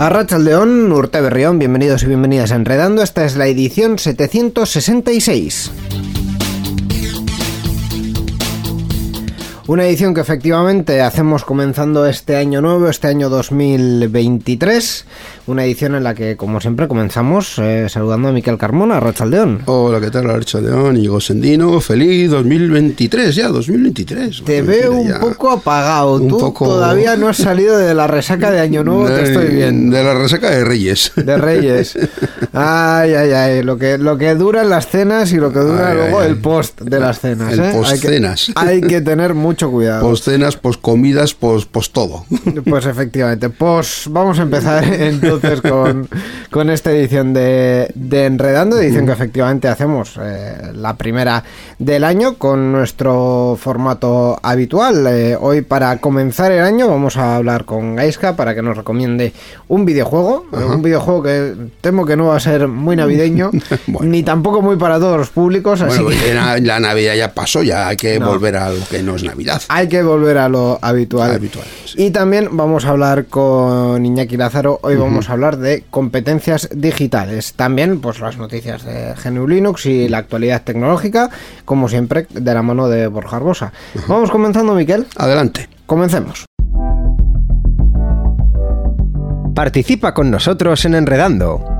Arrachaldeón, Urte Berrión, bienvenidos y bienvenidas a Enredando. Esta es la edición 766. Una edición que efectivamente hacemos comenzando este año nuevo, este año 2023. Una edición en la que, como siempre, comenzamos eh, saludando a Miquel Carmona, Rachaldeón. Hola, ¿qué tal, Rachaldeón? Y Sendino, feliz 2023, ya, 2023. Te veo un poco apagado. Un Tú poco- todavía no has salido de la resaca de Año Nuevo, te estoy viendo. De la resaca de Reyes. De Reyes. Ay, ay, ay. Lo que, lo que duran las cenas y lo que dura Ay, luego ay, el post de las cenas. El ¿eh? postcenas. Hay que, hay que tener mucho cuidado. Post cenas, post comidas, post, post todo. Pues efectivamente. Pues vamos a empezar entonces con, con esta edición de, de Enredando, edición que efectivamente hacemos eh, la primera del año con nuestro formato habitual. Eh, hoy para comenzar el año vamos a hablar con Gaiska para que nos recomiende un videojuego, eh, un videojuego que temo que no va a ser muy navideño, Bueno. ni tampoco muy para todos los públicos, así Bueno, que la, la Navidad ya pasó, ya hay que No. volver a lo que no es Navidad. hay que volver a lo habitual. Habitual, sí. Y también vamos a hablar con Iñaki Lázaro. Hoy vamos a hablar de competencias digitales. También, pues las noticias de GNU Linux y la actualidad tecnológica, como siempre, de la mano de Borja Arbosa. Vamos comenzando, Miquel. Adelante. Comencemos. Participa con nosotros en Enredando.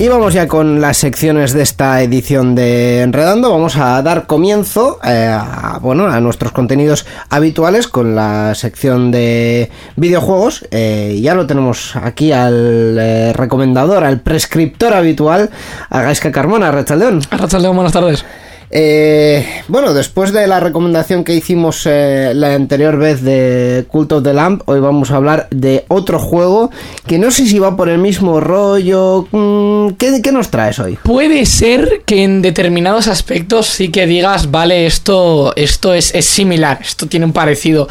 Y vamos ya con las secciones de esta edición de Enredando. Vamos a dar comienzo eh, a, bueno, a nuestros contenidos habituales con la sección de videojuegos. Eh, ya lo tenemos aquí al eh, recomendador, al prescriptor habitual, a Gaisca Carmona, Rechaldeón. Arrachaldeón, buenas tardes. Eh, bueno, después de la recomendación que hicimos eh, la anterior vez de Cult of the Lamp, hoy vamos a hablar de otro juego que no sé si va por el mismo rollo. Mm, ¿qué, qué nos traes hoy? Puede ser que en determinados aspectos sí que digas, vale, esto, esto es, es similar, esto tiene un parecido.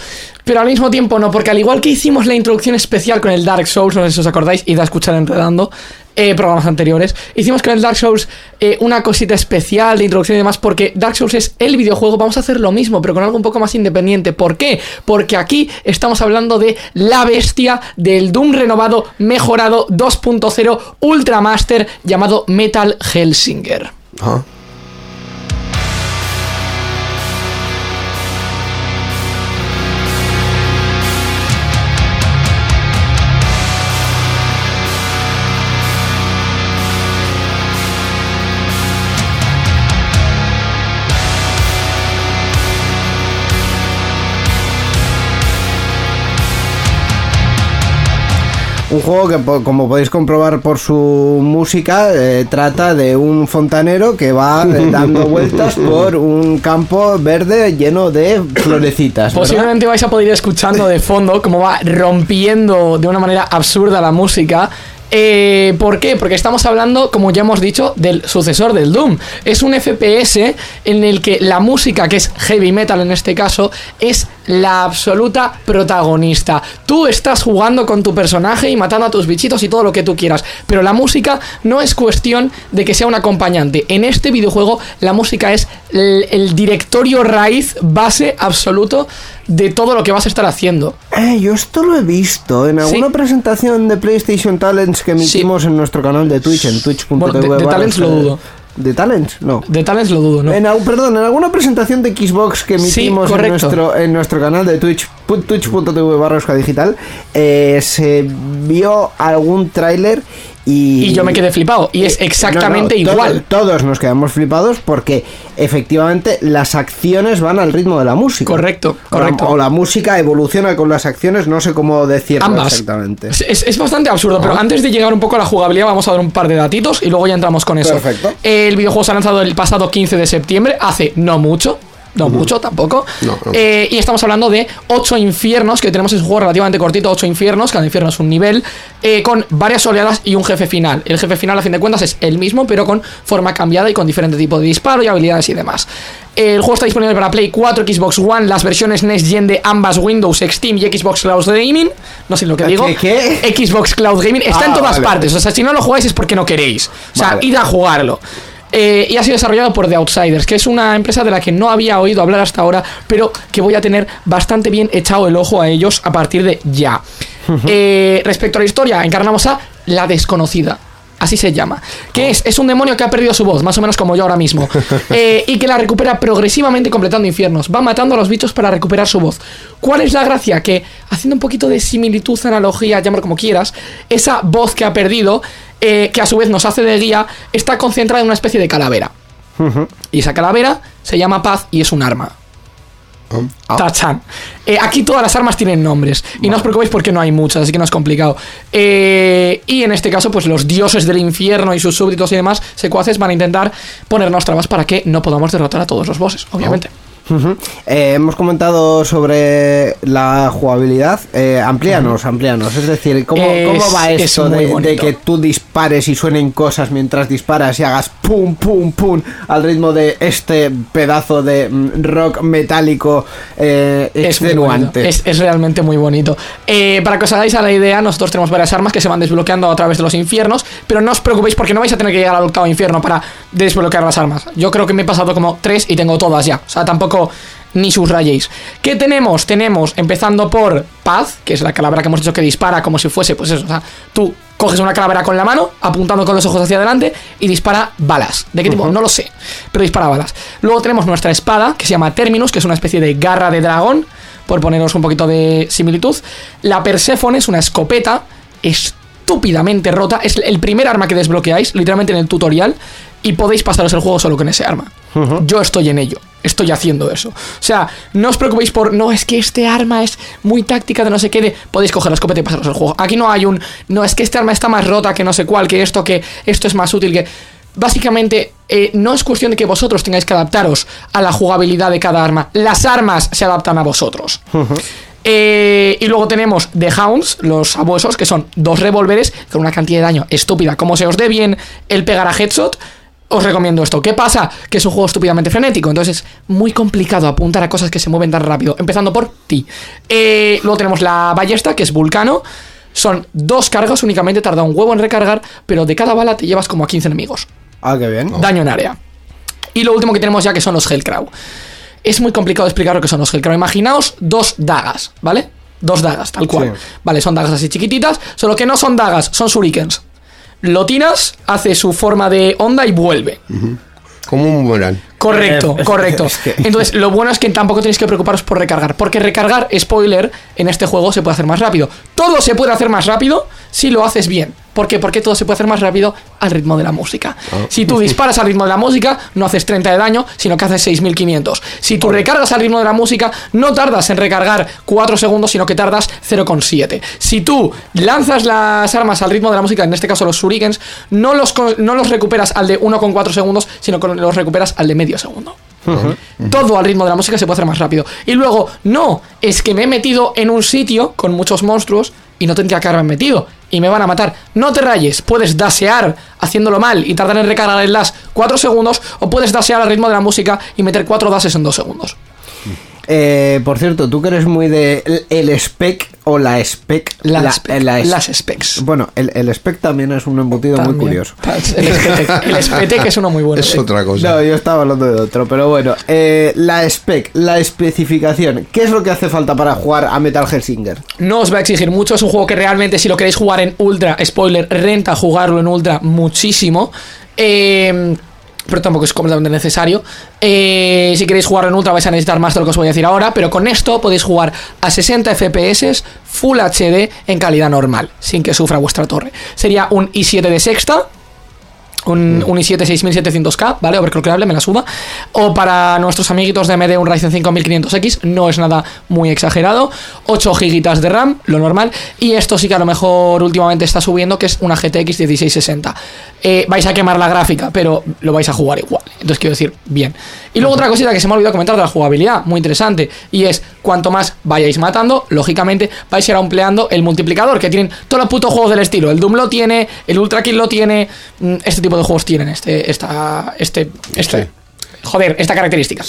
Pero al mismo tiempo no, porque al igual que hicimos la introducción especial con el Dark Souls, no sé si os acordáis, id a escuchar enredando eh, programas anteriores, hicimos con el Dark Souls eh, una cosita especial de introducción y demás, porque Dark Souls es el videojuego, vamos a hacer lo mismo, pero con algo un poco más independiente. ¿Por qué? Porque aquí estamos hablando de la bestia del Doom renovado, mejorado 2.0 Ultramaster llamado Metal Hellsinger. Un juego que, como podéis comprobar por su música, eh, trata de un fontanero que va eh, dando vueltas por un campo verde lleno de florecitas. ¿verdad? Posiblemente vais a poder ir escuchando de fondo cómo va rompiendo de una manera absurda la música. Eh, ¿Por qué? Porque estamos hablando, como ya hemos dicho, del sucesor del Doom. Es un FPS en el que la música, que es heavy metal en este caso, es la absoluta protagonista. Tú estás jugando con tu personaje y matando a tus bichitos y todo lo que tú quieras, pero la música no es cuestión de que sea un acompañante. En este videojuego la música es el, el directorio raíz, base absoluto de todo lo que vas a estar haciendo. Eh, yo esto lo he visto en alguna presentación de PlayStation Talents que emitimos en nuestro canal de Twitch, en twitch.tv. Bueno, de- de Talents lo dudo. ¿De Talents? No. De Talents lo dudo, ¿no? En, perdón, en alguna presentación de Xbox que Sí, emitimos en, nuestro, en nuestro canal de Twitch, twitch.tv barra digital, eh, se vio algún tráiler y... Y yo me quedé flipado. Y es Eh, exactamente no, no, todo- igual. todos nos quedamos flipados porque efectivamente las acciones van al ritmo de la música. Correcto, O la- correcto. O la, música evoluciona con las acciones, no sé cómo decirlo Ambas. exactamente. Es, es- bastante absurdo, pero antes de llegar un poco a la jugabilidad, vamos a dar un par de datitos y luego ya entramos con eso. Perfecto. El videojuego se ha lanzado el pasado 15 de septiembre, hace no mucho. No mucho tampoco. No, no. Eh, y estamos hablando de 8 infiernos, que tenemos es un juego relativamente cortito, 8 infiernos, cada infierno es un nivel, eh, con varias oleadas y un jefe final. El jefe final, a fin de cuentas, es el mismo, pero con forma cambiada y con diferente tipo de disparo y habilidades y demás. El juego está disponible para Play 4, Xbox One, las versiones Next Gen de ambas Windows, Steam y Xbox Cloud Gaming. No sé lo que digo. ¿Qué, qué? Xbox Cloud Gaming está Ah, en todas vale. partes. O sea, si no lo jugáis es porque no queréis. O sea, Vale. id a jugarlo. Eh, y ha sido desarrollado por The Outsiders, que es una empresa de la que no había oído hablar hasta ahora, pero que voy a tener bastante bien echado el ojo a ellos a partir de ya. Eh, respecto a la historia, encarnamos a la desconocida. Así se llama. Que es? Es un demonio que ha perdido su voz, más o menos como yo ahora mismo. Eh, y que la recupera progresivamente completando infiernos. Va matando a los bichos para recuperar su voz. ¿Cuál es la gracia? Que, haciendo un poquito de similitud, analogía, llámalo como quieras, esa voz que ha perdido, eh, que a su vez nos hace de guía, está concentrada en una especie de calavera. Y esa calavera se llama Paz y es un arma. Tachan. Eh, aquí todas las armas tienen nombres. Y no os preocupéis porque no hay muchas, así que no es complicado. Eh, y en este caso, pues los dioses del infierno y sus súbditos y demás secuaces van a intentar ponernos trabas para que no podamos derrotar a todos los bosses, obviamente. Eh, hemos comentado sobre la jugabilidad. Eh, amplíanos, amplíanos. Es decir, ¿cómo, Es- cómo va es esto de, que tú dispares y suenen cosas mientras disparas y hagas pum, pum, pum al ritmo de este pedazo de mm, rock metálico eh, extenuante? es, es realmente muy bonito. Eh, para que os hagáis a la idea, nosotros tenemos varias armas que se van desbloqueando a través de los infiernos, pero no os preocupéis porque no vais a tener que llegar al octavo infierno para desbloquear las armas. Yo creo que me he pasado como tres y tengo todas ya. O sea, tampoco ni subrayéis. ¿Qué tenemos? Tenemos, empezando por Paz, que es la calavera que hemos dicho que dispara como si fuese, pues eso, o sea, tú coges una calavera con la mano, apuntando con los ojos hacia adelante y dispara balas. ¿De qué tipo? No lo sé, pero dispara balas. Luego tenemos nuestra espada, que se llama Terminus, que es una especie de garra de dragón, por poneros un poquito de similitud. La Perséfone es una escopeta estúpidamente rota, es el primer arma que desbloqueáis, literalmente en el tutorial, y podéis pasaros el juego solo con ese arma. Yo estoy en ello, estoy haciendo eso. O sea, no os preocupéis por, no, es que este arma es muy táctica de no sé qué, de, podéis coger la escopeta y pasaros el juego. Aquí no hay un, no, es que este arma está más rota que no sé cuál, que esto, que esto es más útil que... Básicamente, eh, no es cuestión de que vosotros tengáis que adaptaros a la jugabilidad de cada arma. Las armas se adaptan a vosotros. Eh, y luego tenemos The Hounds, los sabuesos, que son dos revólveres con una cantidad de daño estúpida. Como se os dé bien el pegar a headshot, os recomiendo esto. ¿Qué pasa? Que es un juego estúpidamente frenético, entonces es muy complicado apuntar a cosas que se mueven tan rápido, empezando por ti. Eh, luego tenemos la ballesta, que es Vulcano. Son dos cargas únicamente, tarda un huevo en recargar, pero de cada bala te llevas como a 15 enemigos Ah, qué bien. daño en área. Y lo último que tenemos ya que son los Hellcrow. Es muy complicado explicar lo que son los Hellcrow. Imaginaos dos dagas, ¿vale? Dos dagas, tal cual. Sí. Vale, son dagas así chiquititas, solo que no son dagas, son shurikens. Lo tiras, hace su forma de onda y vuelve. Como un boomerang. Correcto, Eh, correcto. Entonces, lo bueno es que tampoco tenéis que preocuparos por recargar. Porque recargar, spoiler, en este juego se puede hacer más rápido. Todo se puede hacer más rápido si lo haces bien. ¿Por qué? Porque todo se puede hacer más rápido al ritmo de la música. Si tú disparas al ritmo de la música, no haces 30 de daño, sino que haces 6500. Si tú recargas al ritmo de la música, no tardas en recargar 4 segundos, sino que tardas 0,7. Si tú lanzas las armas al ritmo de la música, en este caso los shurikens, no los, no los recuperas al de 1,4 segundos, sino que los recuperas al de medio segundo. Todo al ritmo de la música se puede hacer más rápido. Y luego, no, es que me he metido en un sitio con muchos monstruos y no tendría que haberme metido. Y me van a matar. No te rayes, puedes dasear haciéndolo mal y tardar en recargar el dash 4 segundos, o puedes dasear al ritmo de la música y meter 4 dashes en 2 segundos. Eh, por cierto, tú que eres muy de el, el spec o la spec. Las, la- spec- la es- las specs. Bueno, el, el spec también es un embutido muy curioso. El Spetec es uno muy bueno. Es otra cosa. No, yo estaba hablando de otro, pero bueno, eh, la spec, la especificación, ¿qué es lo que hace falta para jugar a Metal Hellsinger? No os va a exigir mucho, es un juego que realmente si lo queréis jugar en ultra, spoiler, renta jugarlo en ultra muchísimo. Eh, pero tampoco es completamente necesario. Eh, si queréis jugarlo en ultra vais a necesitar más de lo que os voy a decir ahora, pero con esto podéis jugar a 60 FPS Full HD en calidad normal, sin que sufra vuestra torre. Sería un i7 de sexta, un, un i7 6700K, ¿vale? Overclockable, me la suda. O para nuestros amiguitos de AMD un Ryzen 5500X, no es nada muy exagerado. 8 gigas de RAM, lo normal. Y esto sí que a lo mejor últimamente está subiendo, que es una GTX 1660. Eh, vais a quemar la gráfica, pero lo vais a jugar igual. Entonces quiero decir, bien. Y luego otra cosita que se me ha olvidado comentar de la jugabilidad, muy interesante. Y es, cuanto más vayáis matando, lógicamente vais a ir ampliando el multiplicador, que tienen todos los putos juegos del estilo. El Doom lo tiene, el Ultra Kill lo tiene, mm, este tipo de juegos tienen este, esta, este, este. Sí. Joder, esta característica.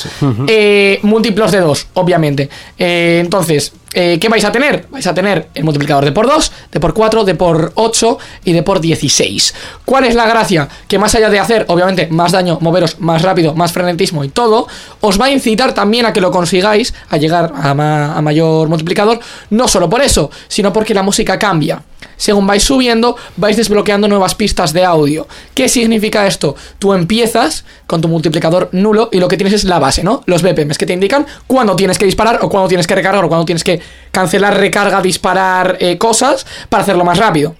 Eh, múltiplos de 2, obviamente. Eh, entonces, eh, ¿qué vais a tener? Vais a tener el multiplicador de por 2, de por 4, de por 8 y de por 16. ¿Cuál es la gracia? Que más allá de hacer, obviamente, más daño, moveros más rápido, más frenetismo y todo, os va a incitar también a que lo consigáis, a llegar a, a mayor multiplicador, no solo por eso, sino porque la música cambia. Según vais subiendo, vais desbloqueando nuevas pistas de audio. ¿Qué significa esto? Tú empiezas con tu multiplicador nulo y lo que tienes es la base, ¿no? Los BPMs que te indican cuándo tienes que disparar o cuándo tienes que recargar o cuándo tienes que cancelar, recarga, disparar eh, cosas para hacerlo más rápido.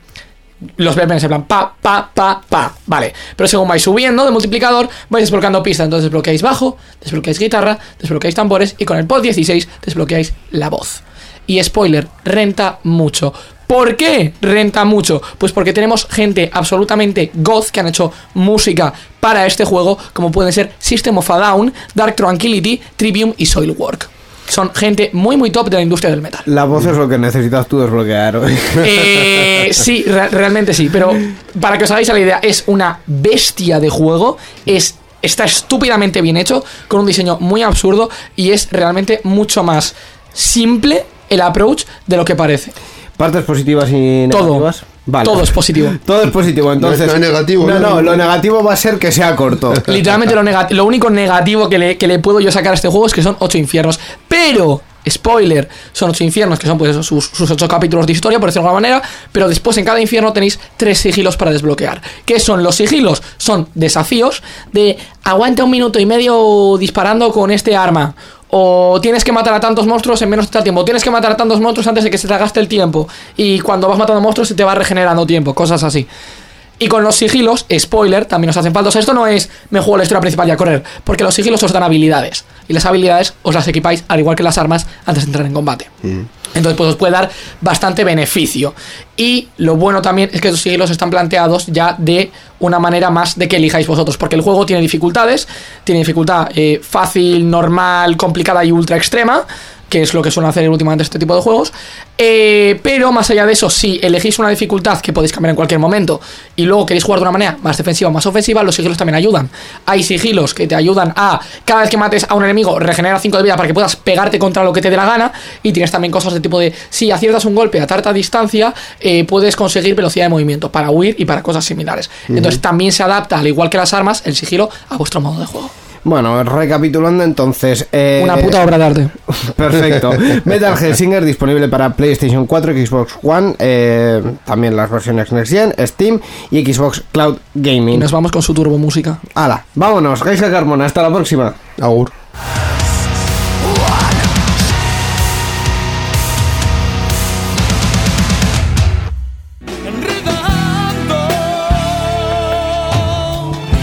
Los BPMs en plan pa, pa, pa, pa. Vale. Pero según vais subiendo de multiplicador, vais desbloqueando pistas. Entonces desbloqueáis bajo, desbloqueáis guitarra, desbloqueáis tambores y con el pod 16 desbloqueáis la voz. Y spoiler, renta mucho. ¿Por qué renta mucho? Pues porque tenemos gente absolutamente goth que han hecho música para este juego, como pueden ser System of a Down, Dark Tranquility, Trivium y Soilwork. Son gente muy muy top de la industria del metal. La voz es lo que necesitas tú desbloquear hoy. Eh, sí, re- realmente sí, pero para que os hagáis a la idea, es una bestia de juego, es, está estúpidamente bien hecho, con un diseño muy absurdo y es realmente mucho más simple el approach de lo que parece. Partes positivas y Todo. negativas. Vale. Todo es positivo. Todo es positivo, entonces. No es negativo, No, ¿no? no, lo negativo va a ser que sea corto. Literalmente lo, nega- lo único negativo que le, que le puedo yo sacar a este juego es que son ocho infiernos. Pero, spoiler, son ocho infiernos, que son pues sus, ocho capítulos de historia, por decirlo de alguna manera. Pero después en cada infierno tenéis tres sigilos para desbloquear. ¿Qué son los sigilos? Son desafíos de aguanta un minuto y medio disparando con este arma. O tienes que matar a tantos monstruos en menos de tiempo. Tienes que matar a tantos monstruos antes de que se te gaste el tiempo. Y cuando vas matando monstruos se te va regenerando tiempo. Cosas así. Y con los sigilos, spoiler, también os hacen falta. O sea, esto no es me juego la historia principal y a correr, porque los sigilos os dan habilidades. Y las habilidades os las equipáis, al igual que las armas, antes de entrar en combate. Entonces, pues os puede dar bastante beneficio. Y lo bueno también es que los sigilos están planteados ya de una manera más de que elijáis vosotros, porque el juego tiene dificultades, tiene dificultad eh, fácil, normal, complicada y ultra extrema que es lo que suelen hacer últimamente este tipo de juegos. Eh, pero más allá de eso, si elegís una dificultad que podéis cambiar en cualquier momento y luego queréis jugar de una manera más defensiva o más ofensiva, los sigilos también ayudan. Hay sigilos que te ayudan a, cada vez que mates a un enemigo, regenera 5 de vida para que puedas pegarte contra lo que te dé la gana. Y tienes también cosas de tipo de, si aciertas un golpe a tarta distancia, eh, puedes conseguir velocidad de movimiento para huir y para cosas similares. Entonces también se adapta, al igual que las armas, el sigilo a vuestro modo de juego. Bueno, recapitulando entonces. eh, Una puta obra de arte. Perfecto. Metal Hellsinger disponible para PlayStation 4, Xbox One, eh, también las versiones Next Gen, Steam y Xbox Cloud Y Gaming. nos vamos con su turbo música. Hala, vámonos, Gaisca Carmona, hasta la próxima. Agur.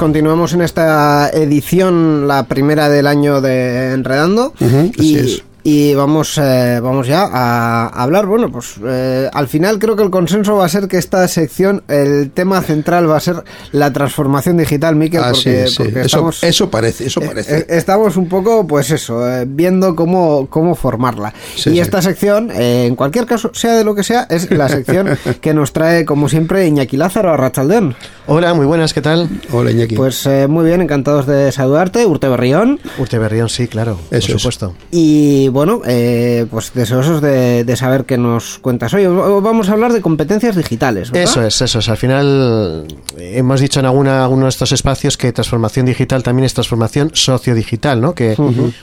Continuamos en esta edición, la primera del año de Enredando. Y, es. Y vamos, eh, vamos ya a hablar. Bueno, pues eh, al final creo que el consenso va a ser que esta sección, el tema central va a ser la transformación digital, Miquel, Así porque, sí. porque Eso, estamos. eso parece, eso eh, parece. eh, Estamos un poco, pues eso, eh, viendo cómo, cómo formarla. Sí, y sí. esta sección, eh, en cualquier caso, sea de lo que sea, es la sección que nos trae, como siempre, Iñaki Lázaro a Rachaldeón. Hola, muy buenas, ¿qué tal? Hola, Iñaki. Pues eh, muy bien, encantados de saludarte, Urte Berrión. Urte Berrión, sí, claro, Eso por es. supuesto. Y bueno, eh, pues deseosos de, de saber qué nos cuentas hoy. Vamos a hablar de competencias digitales. ¿verdad? Eso es, eso es. Al final eh, hemos dicho en alguna, alguno de estos espacios que transformación digital también es transformación sociodigital, ¿no? Que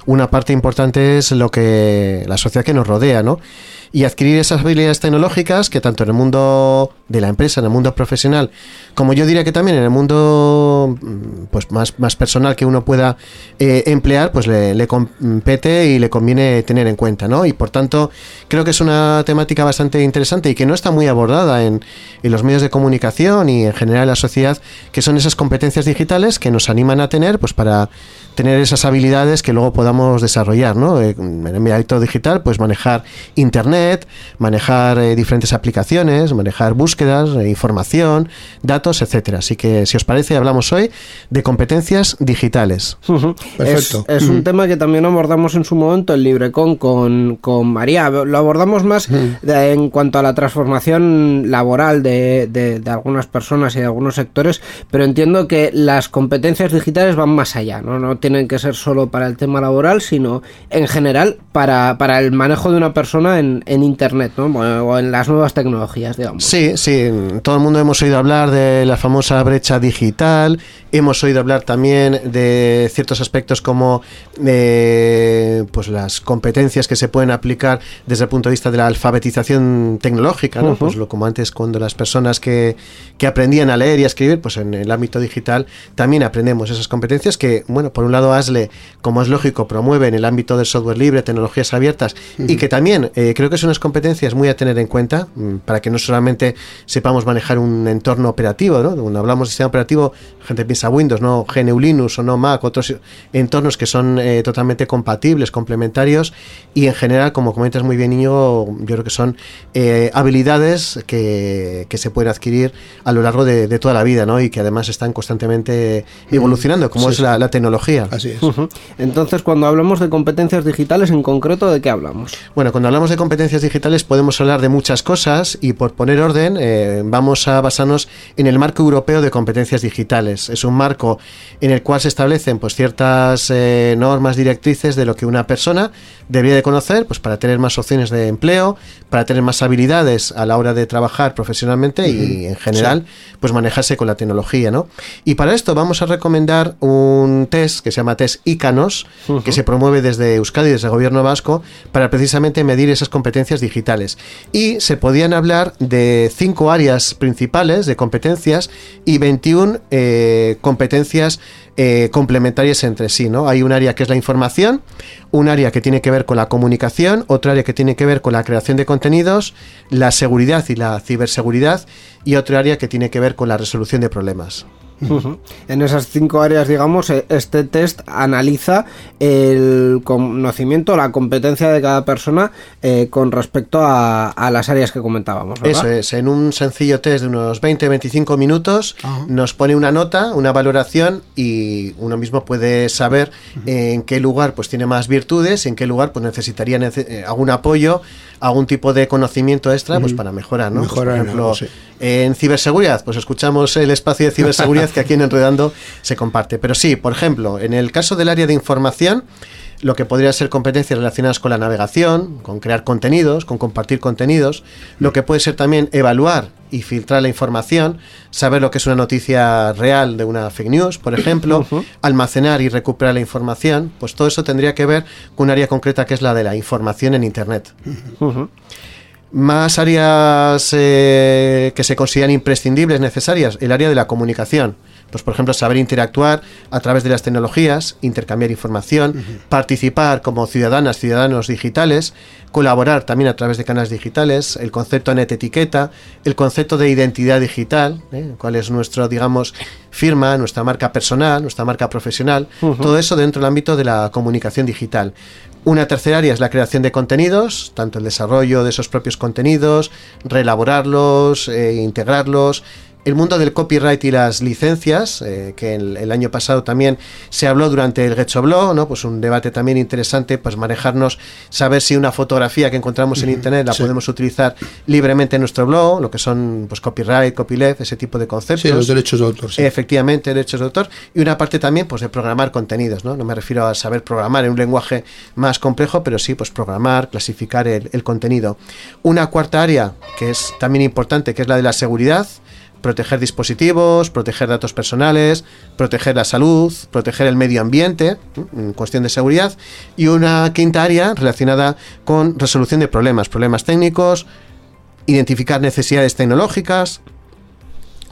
una parte importante es lo que la sociedad que nos rodea, ¿no? Y adquirir esas habilidades tecnológicas que tanto en el mundo de la empresa, en el mundo profesional, como yo diría que también en el mundo mm, pues más, más personal que uno pueda eh, emplear, pues le, compete y le conviene tener en cuenta, ¿no? Y por tanto, creo que es una temática bastante interesante y que no está muy abordada en, en los medios de comunicación y en general en la sociedad, que son esas competencias digitales que nos animan a tener, pues para tener esas habilidades que luego podamos desarrollar, ¿no? Eh, En el ámbito digital, pues manejar internet, manejar eh, diferentes aplicaciones, manejar búsquedas, eh, información, datos, etcétera. Así que, si os parece, hablamos hoy de competencias digitales. Perfecto. Es, es un tema que también abordamos en su momento en LibreCon con, con María. Lo abordamos más de- en cuanto a la transformación laboral de, de- de algunas personas y de algunos sectores, pero entiendo que las competencias digitales van más allá, ¿no? No tienen que ser solo para el tema laboral, sino en general para, para el manejo de una persona en, en Internet, ¿no? O en las nuevas tecnologías, digamos. Sí, sí, todo el mundo hemos oído hablar de la famosa brecha digital, hemos oído hablar también de ciertos aspectos como eh, pues las competencias que se pueden aplicar desde el punto de vista de la alfabetización tecnológica, ¿no? Pues lo como antes cuando las personas que, que aprendían a leer y a escribir, pues en el ámbito digital también aprendemos esas competencias que, bueno, por un lado ASLE, como es lógico, promueve en el ámbito del software libre, tecnologías abiertas y que también eh, creo que son unas competencias muy a tener en cuenta mm, para que no solamente sepamos manejar un entorno operativo, ¿no? Cuando hablamos de sistema operativo, gente piensa Windows, no GNU Linux o no Mac, otros entornos que son eh, totalmente compatibles, complementarios y en general, como comentas muy bien, Niño, yo creo que son eh, habilidades que, que se pueden adquirir a lo largo de, de toda la vida, ¿no? Y que además están constantemente evolucionando, como Sí, es la, la tecnología. Así es. Entonces, cuando hablamos de competencias digitales, en concreto, ¿de qué hablamos? Bueno, cuando hablamos de competencias digitales podemos hablar de muchas cosas y por poner orden eh, vamos a basarnos en el marco europeo de competencias digitales. Es un marco en el cual se establecen pues ciertas eh, normas directrices de lo que una persona debería de conocer pues para tener más opciones de empleo, para tener más habilidades a la hora de trabajar profesionalmente y en general pues manejarse con la tecnología, ¿no? Y para esto vamos a recomendar un test que se llama test ICANOS, que se promueve desde Euskadi, desde el gobierno vasco, para precisamente medir esas competencias digitales. Y se podían hablar de cinco áreas principales de competencias y 21 eh, competencias eh, complementarias entre sí, ¿no? Hay un área que es la información, un área que tiene que ver con la comunicación, otra área que tiene que ver con la creación de contenidos, la seguridad y la ciberseguridad y otra área que tiene que ver con la resolución de problemas. En esas cinco áreas, digamos, eh, este test analiza el conocimiento, la competencia de cada persona eh, con respecto a, a las áreas que comentábamos. ¿verdad? Eso es, en un sencillo test de unos 20-25 minutos nos pone una nota, una valoración y uno mismo puede saber en qué lugar pues tiene más virtudes, en qué lugar pues necesitaría nece- eh, algún apoyo, algún tipo de conocimiento extra pues para mejorar, ¿no? Pues, Mejorar por ejemplo, sí. en ciberseguridad, pues escuchamos el espacio de ciberseguridad que aquí en Enredando se comparte. Pero sí, por ejemplo, en el caso del área de información, lo que podría ser competencias relacionadas con la navegación, con crear contenidos, con compartir contenidos, lo que puede ser también evaluar y filtrar la información, saber lo que es una noticia real de una fake news, por ejemplo, almacenar y recuperar la información, pues todo eso tendría que ver con un área concreta que es la de la información en Internet. Más áreas eh, que se consideran imprescindibles, necesarias, el área de la comunicación. Pues, por ejemplo, saber interactuar a través de las tecnologías, intercambiar información, participar como ciudadanas, ciudadanos digitales, colaborar también a través de canales digitales, el concepto net etiqueta, el concepto de identidad digital, ¿eh? cuál es nuestro, digamos, firma, nuestra marca personal, nuestra marca profesional, todo eso dentro del ámbito de la comunicación digital. Una tercera área es la creación de contenidos, tanto el desarrollo de esos propios contenidos, reelaborarlos, eh, integrarlos, el mundo del copyright y las licencias, eh, que el, el, año pasado también se habló durante el Getcho Blog, ¿no? Pues un debate también interesante, pues manejarnos, saber si una fotografía que encontramos en internet la sí. podemos utilizar libremente en nuestro blog, lo que son pues copyright, copyleft, ese tipo de conceptos. Sí, los derechos de autor. Sí. Efectivamente, derechos de autor. Y una parte también, pues de programar contenidos, ¿no? No me refiero a saber programar en un lenguaje más complejo, pero sí, pues programar, clasificar el, el contenido. Una cuarta área, que es también importante, que es la de la seguridad proteger dispositivos, proteger datos personales, proteger la salud, proteger el medio ambiente, en cuestión de seguridad, y una quinta área relacionada con resolución de problemas, problemas técnicos, identificar necesidades tecnológicas,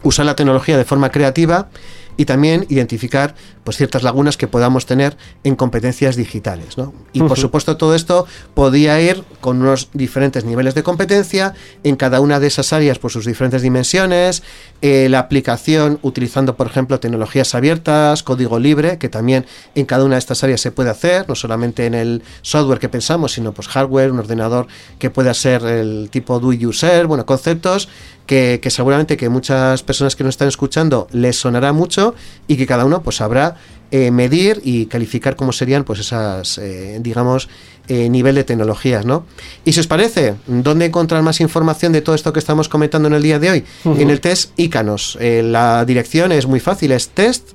usar la tecnología de forma creativa y también identificar pues ciertas lagunas que podamos tener en competencias digitales. ¿no? Y por supuesto todo esto podía ir con unos diferentes niveles de competencia en cada una de esas áreas por sus diferentes dimensiones, eh, la aplicación utilizando por ejemplo tecnologías abiertas, código libre, que también en cada una de estas áreas se puede hacer, no solamente en el software que pensamos, sino pues hardware, un ordenador que pueda ser el tipo do yourself, bueno, conceptos que, que, seguramente que muchas personas que nos están escuchando les sonará mucho y que cada uno pues sabrá eh, medir y calificar cómo serían pues esas eh, digamos eh, nivel de tecnologías ¿no? y si os parece ¿dónde encontrar más información de todo esto que estamos comentando en el día de hoy? Uh -huh. en el test Icanos la dirección es muy fácil es test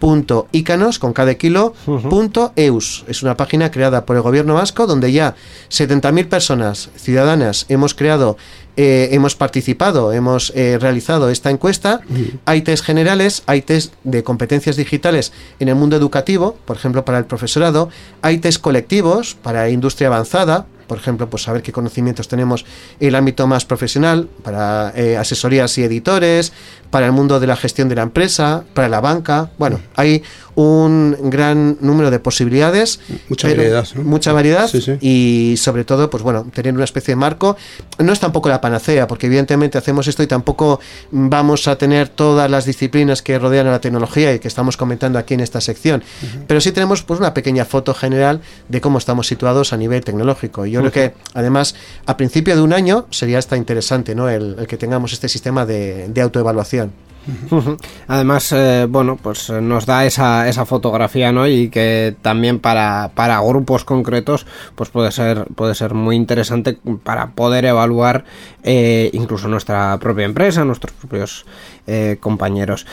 punto icanos con cada kilo uh -huh. punto eus es una página creada por el gobierno vasco donde ya 70.000 personas ciudadanas hemos creado eh, hemos participado, hemos eh, realizado esta encuesta. Uh -huh. Hay test generales, hay test de competencias digitales en el mundo educativo, por ejemplo, para el profesorado. Hay test colectivos para industria avanzada, por ejemplo, pues saber qué conocimientos tenemos en el ámbito más profesional, para eh, asesorías y editores, para el mundo de la gestión de la empresa, para la banca. Bueno, hay un gran número de posibilidades. Mucha variedad. ¿no? Mucha variedad sí, sí. y sobre todo, pues bueno, tener una especie de marco. No es tampoco la panacea, porque evidentemente hacemos esto y tampoco vamos a tener todas las disciplinas que rodean a la tecnología y que estamos comentando aquí en esta sección. Uh -huh. Pero sí tenemos pues una pequeña foto general de cómo estamos situados a nivel tecnológico. Y yo uh -huh. creo que además a principio de un año sería hasta interesante ¿no? el, el que tengamos este sistema de, de autoevaluación. Además, eh, bueno, pues nos da esa, esa fotografía, ¿no? Y que también para, para grupos concretos, pues puede ser, puede ser muy interesante para poder evaluar eh, incluso nuestra propia empresa, nuestros propios eh, compañeros.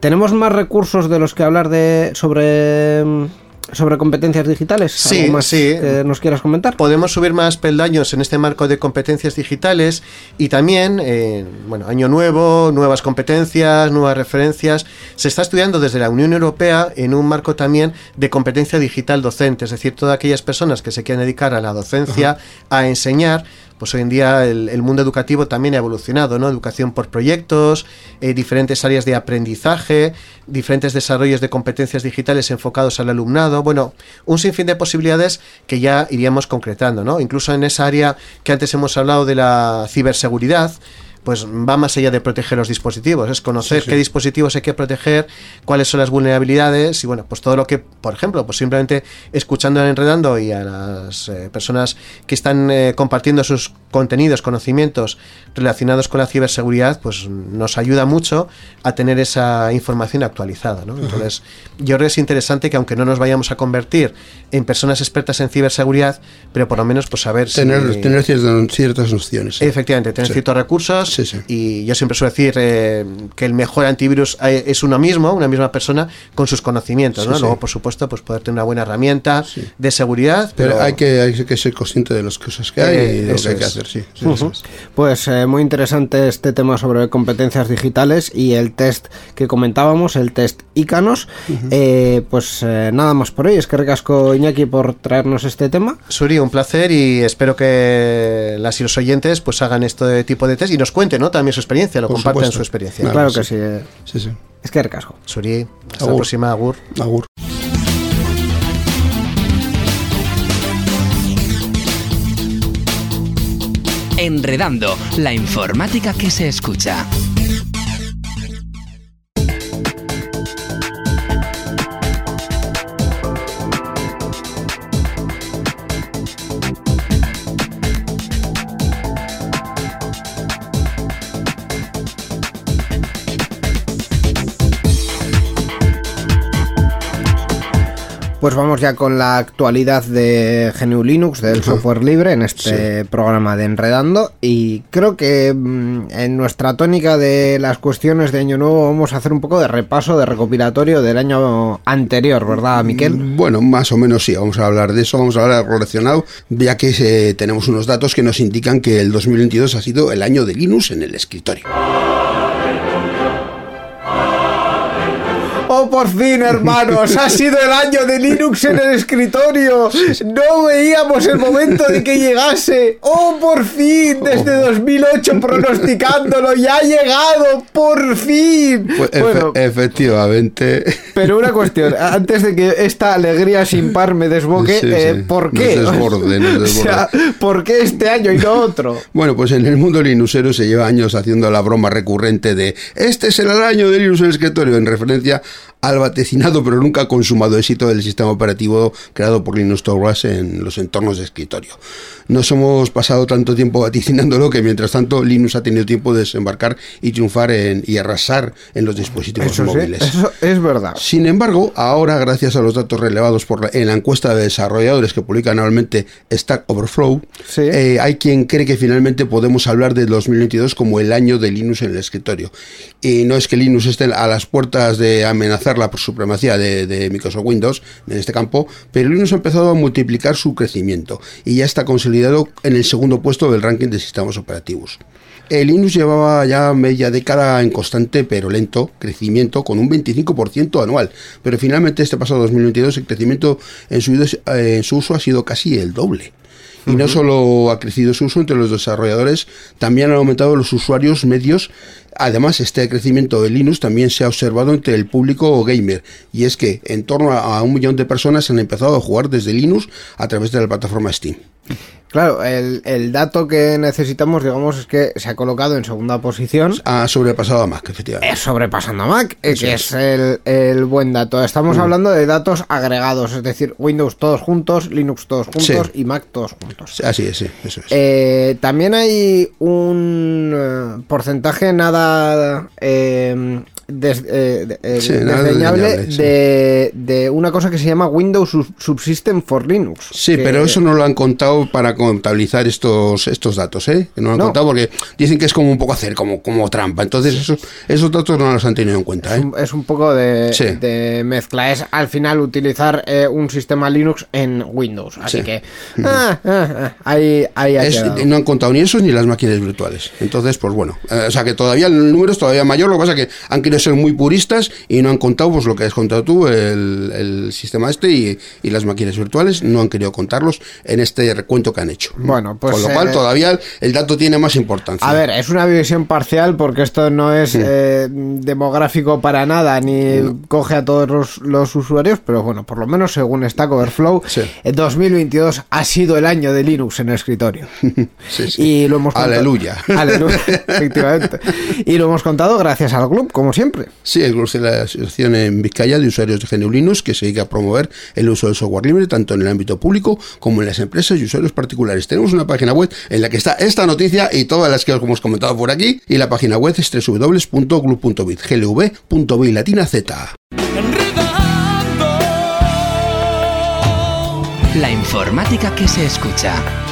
¿Tenemos más recursos de los que hablar de sobre sobre competencias digitales? Sí, más sí. que nos quieras comentar? Podemos subir más peldaños en este marco de competencias digitales y también, eh, bueno, año nuevo, nuevas competencias, nuevas referencias. Se está estudiando desde la Unión Europea en un marco también de competencia digital docente, es decir, todas aquellas personas que se quieran dedicar a la docencia, a enseñar, pues hoy en día el, mundo educativo también ha evolucionado, ¿no? Educación por proyectos, eh, diferentes áreas de aprendizaje, diferentes desarrollos de competencias digitales enfocados al alumnado, bueno, un sinfín de posibilidades que ya iríamos concretando, ¿no? Incluso en esa área que antes hemos hablado de la ciberseguridad, pues va más allá de proteger los dispositivos, es conocer sí, sí. qué dispositivos hay que proteger, cuáles son las vulnerabilidades y bueno, pues todo lo que, por ejemplo, pues simplemente escuchando en Enredando y a las eh, personas que están eh, compartiendo sus contenidos, conocimientos relacionados con la ciberseguridad, pues nos ayuda mucho a tener esa información actualizada, ¿no? Entonces, uh -huh. yo creo que es interesante que aunque no nos vayamos a convertir en personas expertas en ciberseguridad, pero por lo menos pues saber tener, si... tener ciertas, ciertas nociones. Efectivamente, tener ciertos recursos Sí, sí. Y yo siempre suelo decir eh, que el mejor antivirus eh, es uno mismo, una misma persona, con sus conocimientos. Sí, ¿no? sí. Luego, por supuesto, pues poder tener una buena herramienta de seguridad. Pero, Pero, hay, que, hay que ser consciente de las cosas que hay Eh, y de lo que hay que hacer, sí. Pues eh, muy interesante este tema sobre competencias digitales y el test que comentábamos, el test Icanos. Eh, pues eh, nada más por hoy. Es que recasco Iñaki por traernos este tema. Suri, un placer y espero que las y los oyentes pues hagan este tipo de test y nos cuenten ¿no? también su experiencia, lo Por compartan supuesto. su experiencia. Claro Claro que sí. sí. Sí. Es que recasco. Suri, hasta la Agur. próxima, Agur. Agur. Enredando, la informática que se escucha. Pues vamos ya con la actualidad de GNU Linux, del software libre, en este programa de Enredando. Y creo que mm, en nuestra tónica de las cuestiones de Año Nuevo vamos a hacer un poco de repaso, de recopilatorio del año anterior, ¿verdad, Miquel? Bueno, más o menos sí, vamos a hablar de eso, vamos a hablar de relacionado, ya que eh, tenemos unos datos que nos indican que el 2022 ha sido el año de Linux en el escritorio. ¡Oh, por fin, hermanos! ¡Ha sido el año de Linux en el escritorio! ¡No veíamos el momento de que llegase! ¡Oh, por fin! Desde 2008 pronosticándolo y ha llegado! ¡Por fin! Pues, efe- Bueno, efectivamente. pero una cuestión, antes de que esta alegría sin par me desboque, Sí, eh. ¿por Nos qué? desborde, nos O sea, ¿por qué este año y no otro? Bueno, pues en el mundo linuxero se lleva años haciendo la broma recurrente de este será el año de Linux en el escritorio, en referencia al vaticinado pero nunca consumado éxito del sistema operativo creado por Linux Torvalds en los entornos de escritorio. Nos hemos pasado tanto tiempo vaticinándolo que mientras tanto Linux ha tenido tiempo de desembarcar y triunfar en- y arrasar en los dispositivos Eso sí, móviles. eso es verdad. Sin embargo, ahora, gracias a los datos relevados por la- en la encuesta de desarrolladores que publica anualmente Stack Overflow, Sí. eh, hay quien cree que finalmente podemos hablar del 2022 como el año de Linux en el escritorio. Y no es que Linux esté a las puertas de amenazar la supremacía de, Microsoft Windows en este campo, pero Linux ha empezado a multiplicar su crecimiento y ya está consolidado en el segundo puesto del ranking de sistemas operativos. El Linux llevaba ya media década en constante pero lento crecimiento con un 25% anual, pero finalmente este pasado 2022 el crecimiento eh, en su uso ha sido casi el doble. Y no solo ha crecido su uso entre los desarrolladores, también han aumentado los usuarios medios. Además, este crecimiento de Linux también se ha observado entre el público gamer. Y es que en torno a un millón de personas han empezado a jugar desde Linux a través de la plataforma Steam. Claro, el, el dato que necesitamos, digamos, es que se ha colocado en segunda posición. Ha sobrepasado a Mac, efectivamente. Es sobrepasando a Mac, eh, Eso que es. es el, el buen dato. Estamos hablando de datos agregados, es decir, Windows todos juntos, Linux todos juntos Sí. y Mac todos juntos. Así es, sí, eso es. Eh, también hay un eh, porcentaje nada eh, des- eh, de- eh, Sí, desdeñable sí. de, de una cosa que se llama Windows Sub- Subsystem for Linux. Sí, que- pero eso no lo han contado para contabilizar estos estos datos, ¿eh? No lo han No. contado porque dicen que es como un poco hacer como, como trampa. Entonces esos, esos datos no los han tenido en cuenta, Es ¿eh? un, es un poco de, Sí. de mezcla. Es al final utilizar eh, un sistema Linux en Windows. Así Sí. que ah, ah, ah, ahí, ahí ha Es- quedado. no han contado ni esos ni las máquinas virtuales. Entonces, pues bueno. o sea que todavía el número es todavía mayor. Lo que pasa es que han querido ser muy puristas y no han contado pues lo que has contado tú, el, el sistema este y, y las máquinas virtuales. No han querido contarlos en este recuento que han hecho. Bueno, pues, Con lo cual eh, todavía el dato tiene más importancia. A ver, es una visión parcial porque esto no es eh, demográfico para nada ni coge a todos los, los usuarios, pero bueno, por lo menos según Stack Overflow, Sí. el 2022 ha sido el año de Linux en el escritorio. Sí, sí. Y lo hemos contado- Aleluya. Aleluya, efectivamente. Y lo hemos contado gracias al club, como siempre. Sí, el grupo de la Asociación en Vizcaya de Usuarios de GNU Linux que se dedica a promover el uso del software libre tanto en el ámbito público como en las empresas y usuarios particulares. Tenemos una página web en la que está esta noticia y todas las que os hemos comentado por aquí y la página web es glv.bit latina z. La informática que se escucha.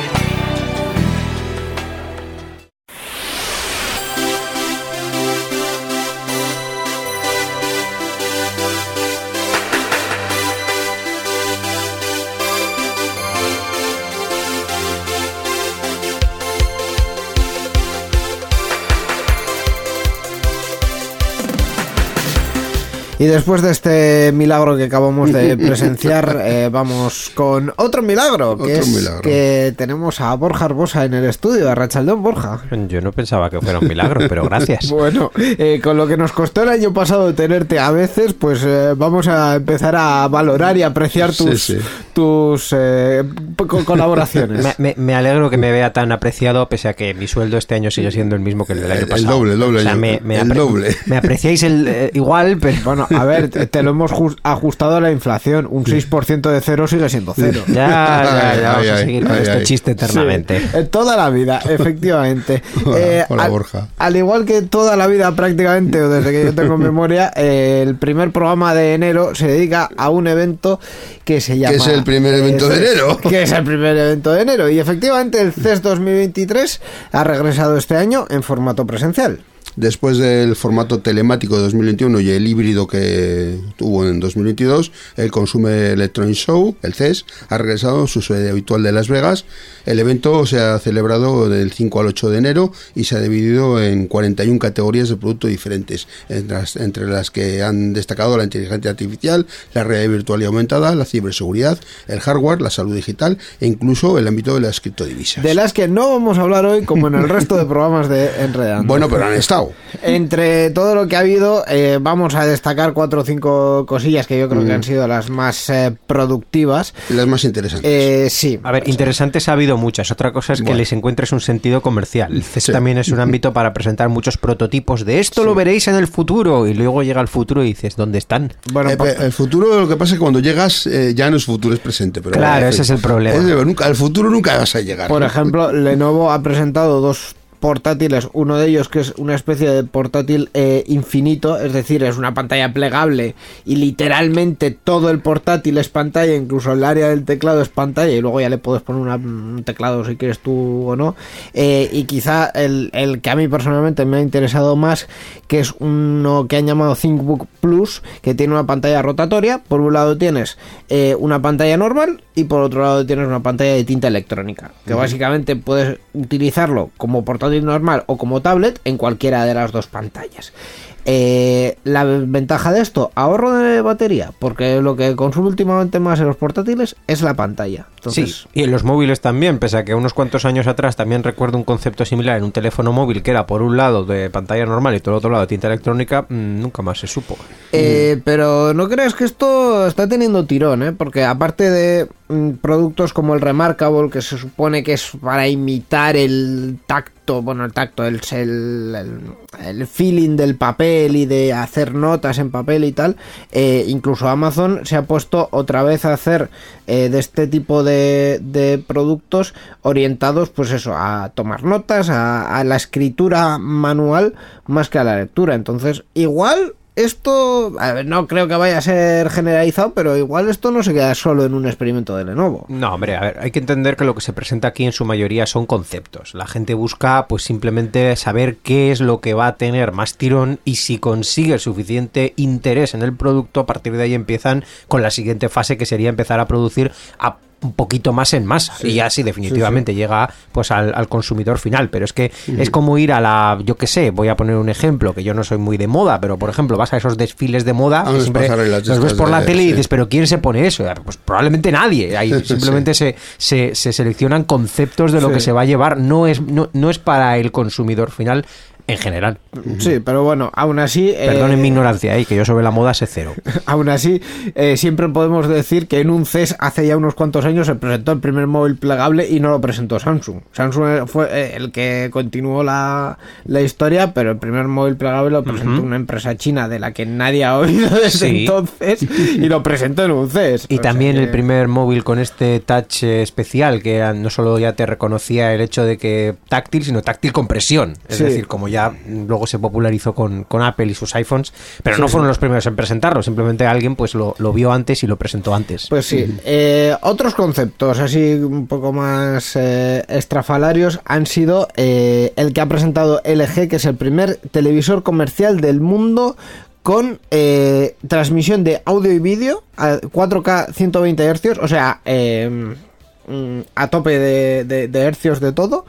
Y después de este milagro que acabamos de presenciar, eh, vamos con otro milagro, que Otro es milagro. que tenemos a Borja Arbosa en el estudio, a Rachaldón Borja. Yo no pensaba que fuera un milagro, pero gracias. Bueno, eh, con lo que nos costó el año pasado tenerte a veces, pues eh, vamos a empezar a valorar y apreciar tus, sí. tus eh, co- colaboraciones. Me, me- me alegro que me vea tan apreciado, pese a que mi sueldo este año sigue siendo el mismo que el del año El pasado. doble, el doble, O sea, el- me, me el doble. Me apreciáis el, eh, igual, pero... Bueno, a ver, te lo hemos jus- ajustado a la inflación. Un 6% de cero sigue siendo cero. Ya, ya, ya, vamos Ay, a ay, seguir con este chiste eternamente. Sí, toda la vida, efectivamente. Hola, Eh, hola, al, Borja. al igual que toda la vida prácticamente, o desde que yo tengo memoria, eh, el primer programa de enero se dedica a un evento que se llama... es el primer evento de es, enero. Que es el primer evento de enero. Y efectivamente el CES 2023 ha regresado este año en formato presencial. Después del formato telemático de 2021 y el híbrido que tuvo en 2022, el Consumer Electronic Show, el CES, ha regresado a su sede habitual de Las Vegas. El evento se ha celebrado del 5 al 8 de enero y se ha dividido en 41 categorías de productos diferentes, entre las, entre las que han destacado la inteligencia artificial, la realidad virtual y aumentada, la ciberseguridad, el hardware, la salud digital e incluso el ámbito de las criptodivisas. De las que no vamos a hablar hoy como en el resto de programas de Enredando. Bueno, pero han estado. Entre todo lo que ha habido, eh, vamos a destacar cuatro o cinco cosillas que yo creo que han sido las más eh, productivas. Las más interesantes. Eh, sí. A ver, interesantes ha habido muchas. Otra cosa es que Bueno. les encuentres un sentido comercial. El CES Sí. también es un ámbito para presentar muchos prototipos de esto lo veréis en el futuro. Y luego llega el futuro y dices, ¿dónde están? Bueno, Eh, pe- el futuro, lo que pasa es que cuando llegas eh, ya no es futuro, es presente. Pero Claro, ese es el problema. es de- nunca, al futuro nunca vas a llegar. por ¿no? ejemplo, Lenovo ha presentado dos portátiles, uno de ellos que es una especie de portátil eh, infinito, es decir, es una pantalla plegable y literalmente todo el portátil es pantalla, incluso el área del teclado es pantalla y luego ya le puedes poner una- un teclado si quieres tú o no. Eh, y quizá el, el que a mí personalmente me ha interesado más, que es uno que han llamado ThinkBook Plus, que tiene una pantalla rotatoria. Por un lado tienes eh, una pantalla normal y por otro lado tienes una pantalla de tinta electrónica, que básicamente puedes utilizarlo como portátil normal o como tablet en cualquiera de las dos pantallas. Eh, la ventaja de esto, ahorro de batería, porque lo que consume últimamente más en los portátiles es la pantalla. Entonces, sí, y en los móviles también, pese a que unos cuantos años atrás también recuerdo un concepto similar en un teléfono móvil que era por un lado de pantalla normal y por otro lado de tinta electrónica, mm, nunca más se supo. Eh, pero no creas que esto está teniendo tirón, ¿eh? Porque aparte de mm, productos como el Remarkable, que se supone que es para imitar el tacto, bueno, el tacto, el, el, el- el feeling del papel y de hacer notas en papel y tal, eh, incluso Amazon se ha puesto otra vez a hacer eh, de este tipo de, de productos orientados, pues eso, a tomar notas, a, a la escritura manual más que a la lectura. Entonces, igual esto, a ver, no creo que vaya a ser generalizado, pero igual esto no se queda solo en un experimento de Lenovo. No, hombre, a ver, hay que entender que lo que se presenta aquí en su mayoría son conceptos. La gente busca pues simplemente saber qué es lo que va a tener más tirón y si consigue suficiente interés en el producto, a partir de ahí empiezan con la siguiente fase que sería empezar a producir a un poquito más en masa. Y ya sí definitivamente llega pues al, al consumidor final. Pero es que es como ir a la yo qué sé voy a poner un ejemplo que yo no soy muy de moda pero por ejemplo vas a esos desfiles de moda A que unas siempre pasarelas los ves por la de- tele y sí. dices pero quién se pone eso pues probablemente nadie. Ahí simplemente se, se, se seleccionan conceptos de lo Sí. que se va a llevar. No es no, no es para el consumidor final en general Sí, pero bueno, aún así... eh, perdonen mi ignorancia eh, que yo sobre la moda sé cero Aún así, eh, siempre podemos decir que en un CES hace ya unos cuantos años se presentó el primer móvil plegable y no lo presentó Samsung. Samsung fue eh, el que continuó la, la historia, pero el primer móvil plegable lo presentó una empresa china de la que nadie ha oído desde Sí. entonces y lo presentó en un CES. Y O también el que- primer móvil con este touch eh, especial que no solo ya te reconocía el hecho de que táctil, sino táctil con presión. Es Sí. decir, como ya mm, luego se popularizó con, con Apple y sus iPhones, pero Sí, no sí. fueron los primeros en presentarlo, simplemente alguien pues lo, lo vio antes y lo presentó antes. Pues sí. Eh, otros conceptos así un poco más eh, estrafalarios han sido eh, el que ha presentado LG, que es el primer televisor comercial del mundo con eh, transmisión de audio y vídeo a 4K 120 Hz, o sea, eh, mm, a tope de, de- de hercios de todo,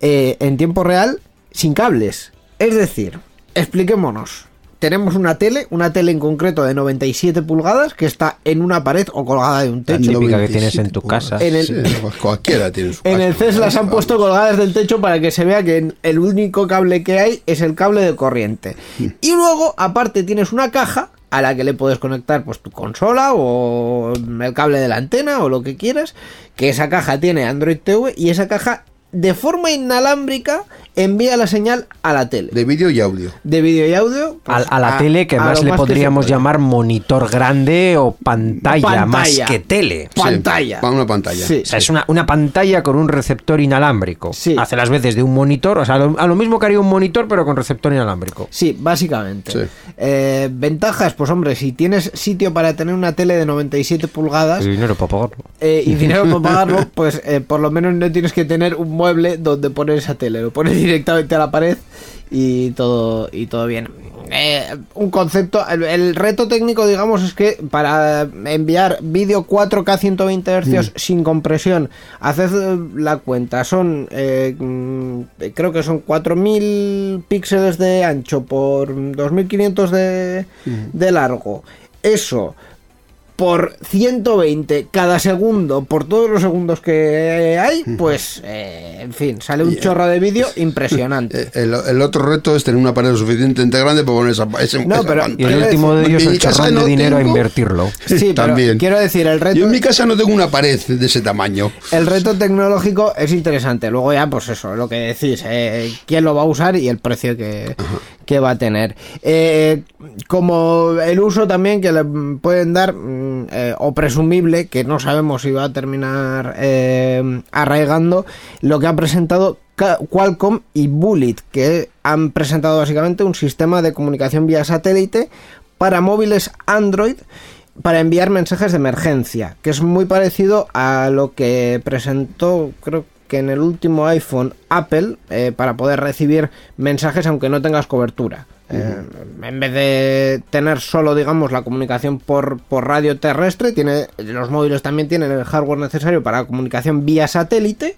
eh, en tiempo real, sin cables. Es decir, expliquémonos. tenemos una tele, una tele en concreto de 97 pulgadas que está en una pared o colgada de un La techo. típica que tienes en tu casa. En el- Sí, pues cualquiera tiene su En el CES las han puesto colgadas del techo para que se vea que el único cable que hay es el cable de corriente. Y luego, aparte, tienes una caja a la que le puedes conectar pues tu consola o el cable de la antena o lo que quieras, que esa caja tiene Android TV y esa caja de forma inalámbrica envía la señal a la tele. De vídeo y audio. De vídeo y audio. A, pues, a la tele que a más le podríamos llamar monitor grande o pantalla, Pantalla. más que tele. Sí, Pantalla. para una pantalla. Sí. O sea, es una, una pantalla con un receptor inalámbrico. Sí. Hace las veces de un monitor, o sea, lo- a lo mismo que haría un monitor, pero con receptor inalámbrico. Sí, básicamente. Sí. Eh, ventajas, pues hombre, si tienes sitio para tener una tele de 97 pulgadas Y dinero para pagarlo. eh, y dinero para pagarlo, pues eh, por lo menos no tienes que tener un mueble donde poner esa tele. Lo pones directamente a la pared y todo, y todo bien. Eh, un concepto, el, el reto técnico, digamos, es que para enviar vídeo 4K 120 Hz sin compresión, haced eh, la cuenta, son, eh, mm, creo que son 4000 píxeles de ancho por 2500 de, de largo. Eso por 120 cada segundo, por todos los segundos que hay, pues, eh, en fin, sale un chorro de vídeo impresionante. Eh, El, el otro reto es tener una pared suficientemente grande para poner esa, ese, No, esa pero- pantalla. Y el último de ellos en el chorrón de no dinero a invertirlo. Sí, pero También. quiero decir, el reto... Yo en mi casa no tengo una pared de ese tamaño. El reto tecnológico es interesante. Luego ya, pues eso, lo que decís, eh, quién lo va a usar y el precio que, que va a tener. Eh, como el uso también que le pueden dar, mm, eh, o presumible, que no sabemos si va a terminar eh, arraigando, lo que ha presentado Qualcomm y Bullet, que han presentado básicamente un sistema de comunicación vía satélite para móviles Android para enviar mensajes de emergencia, que es muy parecido a lo que presentó, creo que en el último iPhone Apple, eh, para poder recibir mensajes aunque no tengas cobertura. Eh, en vez de tener solo, digamos, la comunicación por, por radio terrestre, tiene, los móviles también tienen el hardware necesario para comunicación vía satélite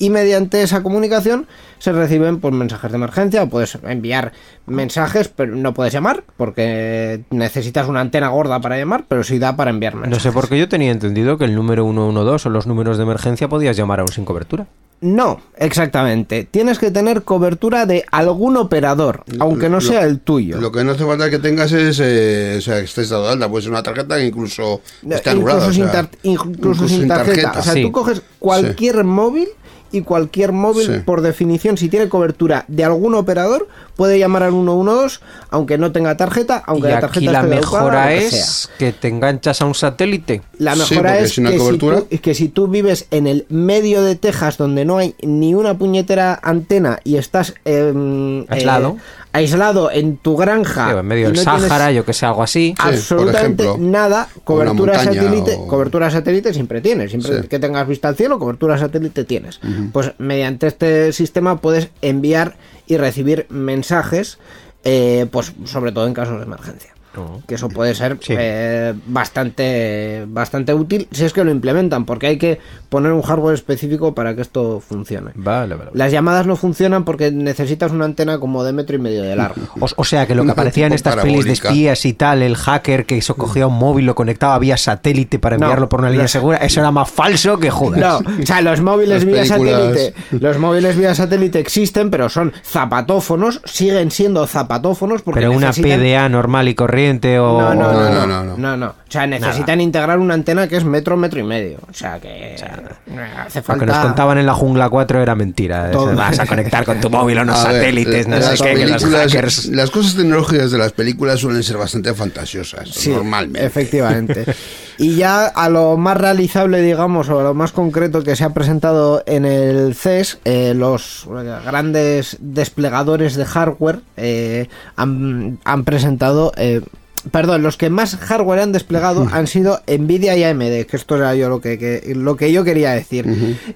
y mediante esa comunicación se reciben pues, mensajes de emergencia o puedes enviar mensajes pero no puedes llamar porque necesitas una antena gorda para llamar pero sí da para enviar No mensajes sé por qué yo tenía entendido que el número 112 o los números de emergencia podías llamar aún sin cobertura. No exactamente tienes que tener cobertura de algún operador aunque no Lo- sea el tuyo Lo que no hace falta que tengas es, eh, o sea, que estés dado de alta, puede ser una tarjeta que incluso esté anulada. incluso, o sin, sea, tar- incluso sin tarjeta. O sea, sí. tú coges cualquier móvil y cualquier móvil, Sí. por definición, si tiene cobertura de algún operador, puede llamar al 112, aunque no tenga tarjeta, aunque y la aquí tarjeta la esté caducada, mejora es sea. que te enganchas a un satélite. La mejora es la que, cobertura- Si tú, que si tú vives en el medio de Texas donde no hay ni una puñetera antena y estás em, Aislado. eh, aislado en tu granja Sí, en medio del no Sáhara, yo que sé, algo así. absolutamente ejemplo. nada cobertura satélite o- cobertura satélite siempre tienes siempre Sí. que tengas vista al cielo cobertura satélite tienes pues mediante este sistema puedes enviar y recibir mensajes eh, pues sobre todo en casos de emergencia Oh. que eso puede ser Sí. eh, bastante bastante útil si es que lo implementan porque hay que poner un hardware específico para que esto funcione Vale, vale. vale. las llamadas no funcionan porque necesitas una antena como de metro y medio de largo O, o sea, que lo que aparecía en estas pelis de espías y tal, el hacker que eso cogía un móvil, lo conectaba vía satélite para No, enviarlo por una línea segura, eso era más falso que Judas. No, o sea, los móviles vía satélite, los móviles vía satélite existen, pero son zapatófonos, siguen siendo zapatófonos porque Pero una necesitan- PDA normal y corriente o... No, no, no, No, no, no, no, no, no, no. O sea, necesitan integrar una antena que es metro, metro y medio. O sea, que hace Lo falta. que nos contaban en la jungla 4 era mentira. Todo. Eso, Vas a conectar con tu móvil a unos A ver, satélites, no eh, sé las qué, que los películas- hackers... Las cosas tecnológicas de las películas suelen ser bastante fantasiosas, Sí, normalmente. Efectivamente. Y ya a lo más realizable, digamos, o a lo más concreto que se ha presentado en el CES, eh, los grandes desplegadores de hardware eh, han, han presentado. eh, Perdón, los que más hardware han desplegado han sido Nvidia y AMD, que esto era yo lo que, que- lo que yo quería decir.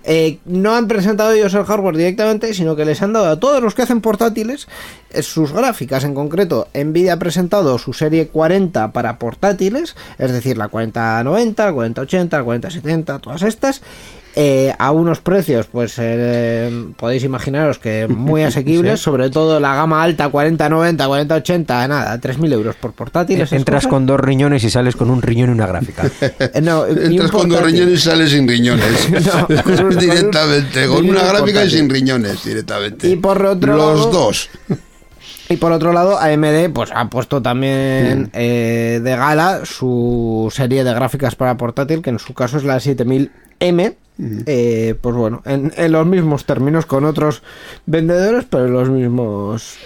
Eh, no han presentado ellos el hardware directamente, sino que les han dado a todos los que hacen portátiles eh, sus gráficas. En concreto, Nvidia ha presentado su serie 40 para portátiles, es decir, la 4090, la 4080, la 4070, todas estas. Eh, a unos precios, pues eh, podéis imaginaros que muy asequibles, sobre todo la gama alta 40-90, 40-80, nada, 3.000 euros por portátil. esas Entras cosas. con dos riñones y sales con un riñón y una gráfica. Eh, no, Entras con dos riñones y sales sin riñones. No, directamente, con con un una gráfica y sin riñones, directamente. Y por otro Los lado- dos. Y por otro lado, AMD pues ha puesto también eh, de gala su serie de gráficas para portátil, que en su caso es la 7000M. Eh, pues bueno, en, en los mismos términos con otros vendedores, pero en los mismos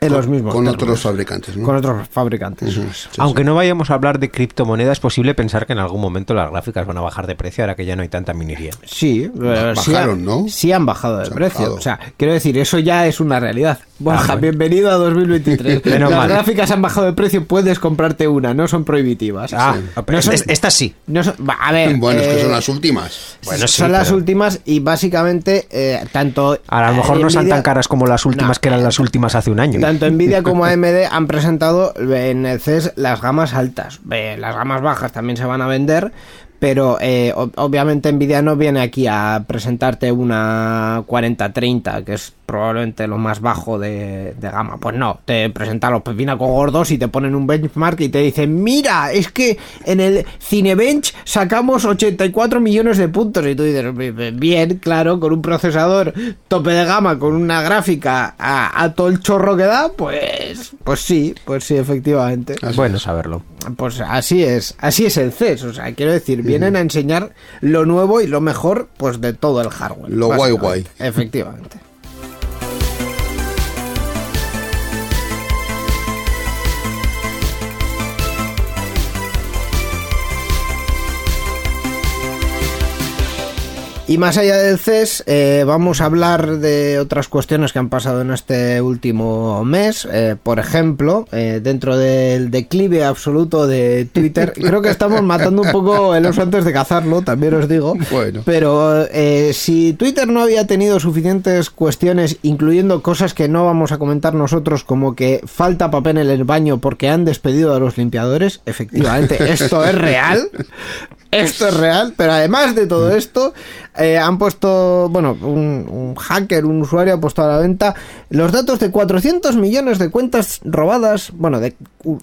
en los mismos Con términos. otros fabricantes, ¿no? con otros fabricantes. Aunque no vayamos a hablar de criptomonedas, es posible pensar que en algún momento las gráficas van a bajar de precio ahora que ya no hay tanta minería. Sí, eh, sí bajaron, han- ¿no? Sí han bajado de han precio. bajado. O sea, quiero decir, eso ya es una realidad. Borja, Ah, bueno. bienvenido a 2023. Menos Las mal. gráficas han bajado de precio, puedes comprarte una, no son prohibitivas. Ah, No son- es- estas sí. no son- a ver, Bueno, es que eh, son las últimas. Bueno, sí, son las pero- últimas y básicamente eh, tanto A lo mejor eh, no son tan caras como las últimas No. que eran las últimas hace un año. Tanto Nvidia como AMD han presentado en el CES las gamas altas. Eh, las gamas bajas también se van a vender, pero eh, ob- obviamente Nvidia no viene aquí a presentarte una 4030, que es probablemente lo más bajo de, de gama. Pues no, te presentan los pepinacos gordos y te ponen un benchmark y te dicen, mira, es que en el Cinebench sacamos 84 millones de puntos. Y tú dices, bien, claro, con un procesador tope de gama, con una gráfica a, a todo el chorro que da, pues, pues sí, pues sí, efectivamente. Bueno saberlo. Pues así es, así es el CES, o sea, quiero decir, vienen a enseñar lo nuevo y lo mejor, pues de todo el hardware. Lo guay, básicamente. Efectivamente. Y más allá del CES, eh, vamos a hablar de otras cuestiones que han pasado en este último mes. Eh, por ejemplo, eh, dentro del declive absoluto de Twitter, creo que estamos matando un poco el oso antes de cazarlo, también os digo. Bueno. Pero si Twitter no había tenido suficientes cuestiones, incluyendo cosas que no vamos a comentar nosotros, como que falta papel en el baño porque han despedido a los limpiadores, efectivamente, esto es real. Esto es real, pero además de todo esto, eh, han puesto, bueno, un, un hacker, un usuario ha puesto a la venta los datos de 400 millones de cuentas robadas. Bueno, de,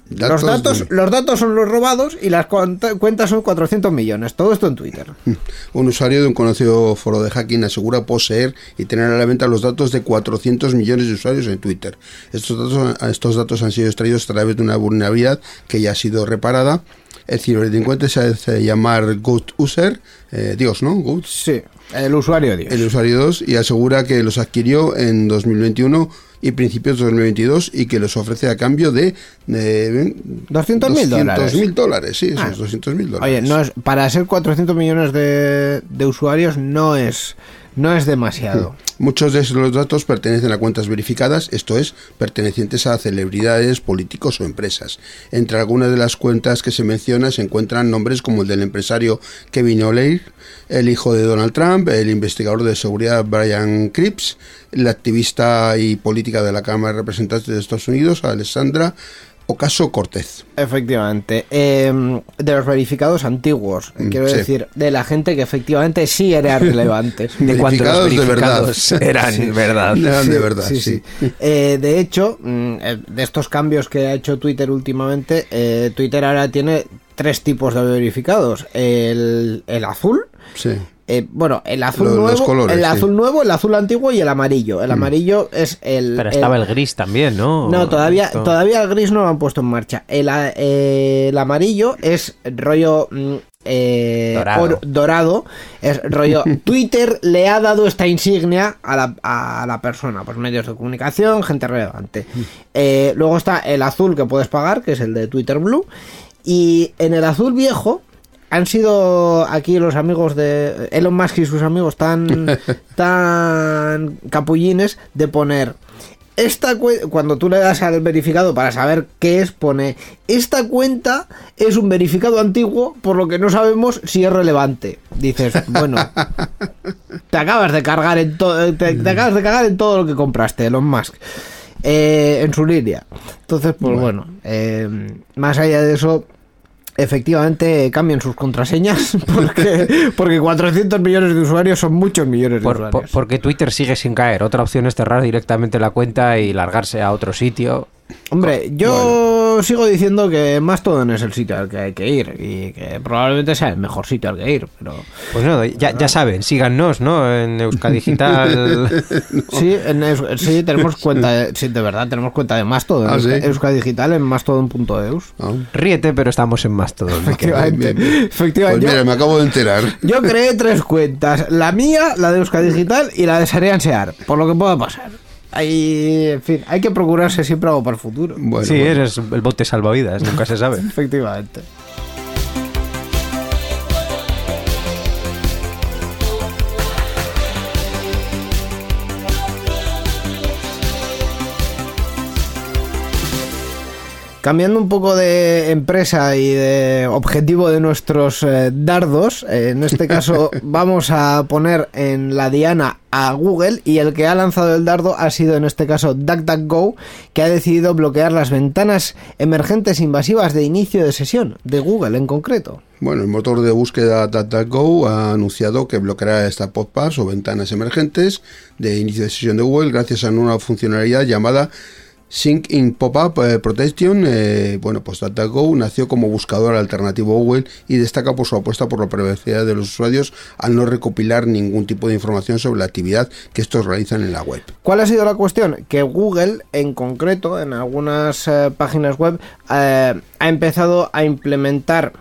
Datos los, datos, de- los datos son los robados y las cuentas son 400 millones. Todo esto en Twitter. Un usuario de un conocido foro de hacking asegura poseer y tener a la venta los datos de 400 millones de usuarios en Twitter. Estos datos, estos datos han sido extraídos a través de una vulnerabilidad que ya ha sido reparada. El ciberdelincuente se hace llamar Goat User, eh, Dios, ¿no? Goat. Sí, el usuario Dios. El usuario 2 y asegura que los adquirió en 2021 y principios de 2022 y que los ofrece a cambio de, de 200.000 dólares. mil dólares, sí, esos Ah. 200 mil dólares. Oye, no es, para ser 400 millones de, de usuarios no es, no es demasiado. Muchos de esos datos pertenecen a cuentas verificadas, esto es, pertenecientes a celebridades, políticos o empresas. Entre algunas de las cuentas que se mencionan se encuentran nombres como el del empresario Kevin O'Leary, el hijo de Donald Trump, el investigador de seguridad Brian Cripps, la activista y política de la Cámara de Representantes de Estados Unidos, Alessandra Ocaso Cortez. Efectivamente. Eh, de los verificados antiguos, Mm, quiero sí. decir, de la gente que efectivamente sí era relevante. De Verificados de verdad. eran verdad. Eran de verdad, sí. Eh, de hecho, mm, de estos cambios que ha hecho Twitter últimamente, eh, Twitter ahora tiene tres tipos de verificados. El, el azul, Sí. Eh, bueno, el azul Los- los nuevo, colores, el sí. Mm. azul nuevo, el azul antiguo y el amarillo. El amarillo es el. Pero estaba el gris también, ¿no? No, todavía, Esto- todavía el gris no lo han puesto en marcha. El, eh, el amarillo es rollo mm, eh, Dorado. oro- dorado. Es rollo. Twitter le ha dado esta insignia a la, a la persona. Pues medios de comunicación, gente relevante. Eh, luego está el azul que puedes pagar, que es el de Twitter Blue. Y en el azul viejo. Han sido aquí los amigos de Elon Musk y sus amigos tan, tan capullines de poner esta cuando tú le das al verificado para saber qué es, pone esta cuenta es un verificado antiguo, por lo que no sabemos si es relevante. Dices, bueno, te acabas de cargar en todo, te, te acabas de cagar en todo lo que compraste, Elon Musk. eh, en su línea. Entonces, pues bueno, eh, más allá de eso, efectivamente cambien sus contraseñas porque, porque 400 millones de usuarios son muchos millones de Por- usuarios. por- porque Twitter sigue sin caer. Otra opción es cerrar directamente la cuenta y largarse a otro sitio. Hombre, yo sigo diciendo que Mastodon es el sitio al que hay que ir y que probablemente sea el mejor sitio al que ir, pero Pues no, ya, ya saben, síganos, ¿no? En Euskadigital. sí, en Eus- sí tenemos cuenta, de, sí, de verdad tenemos cuenta de Mastodon, Ah, ¿sí? Euska Digital en mastodon.eus. Ah, Ríete, pero estamos en más todo. Efectivamente, bien, bien. efectivamente. Pues yo- mira, me acabo de enterar. Yo creé tres cuentas, la mía, la de Euska Digital y la de Sarian Sear, por lo que pueda pasar. Hay, en fin, hay que procurarse siempre algo para el futuro. Bueno, sí, bueno. eres el bote salvavidas, nunca se sabe. Efectivamente. Cambiando un poco de empresa y de objetivo de nuestros eh, dardos, eh, en este caso vamos a poner en la diana a Google y el que ha lanzado el dardo ha sido en este caso DuckDuckGo, que ha decidido bloquear las ventanas emergentes invasivas de inicio de sesión, de Google en concreto. Bueno, el motor de búsqueda DataGo ha anunciado que bloqueará estas pop-ups o ventanas emergentes de inicio de sesión de Google gracias a una funcionalidad llamada Sync in Pop-up eh, Protection. Eh, bueno, pues DataGo nació como buscador alternativo Google y destaca por su apuesta por la privacidad de los usuarios al no recopilar ningún tipo de información sobre la actividad que estos realizan en la web. ¿Cuál ha sido la cuestión? Que Google, en concreto, en algunas eh, páginas web, eh, ha empezado a implementar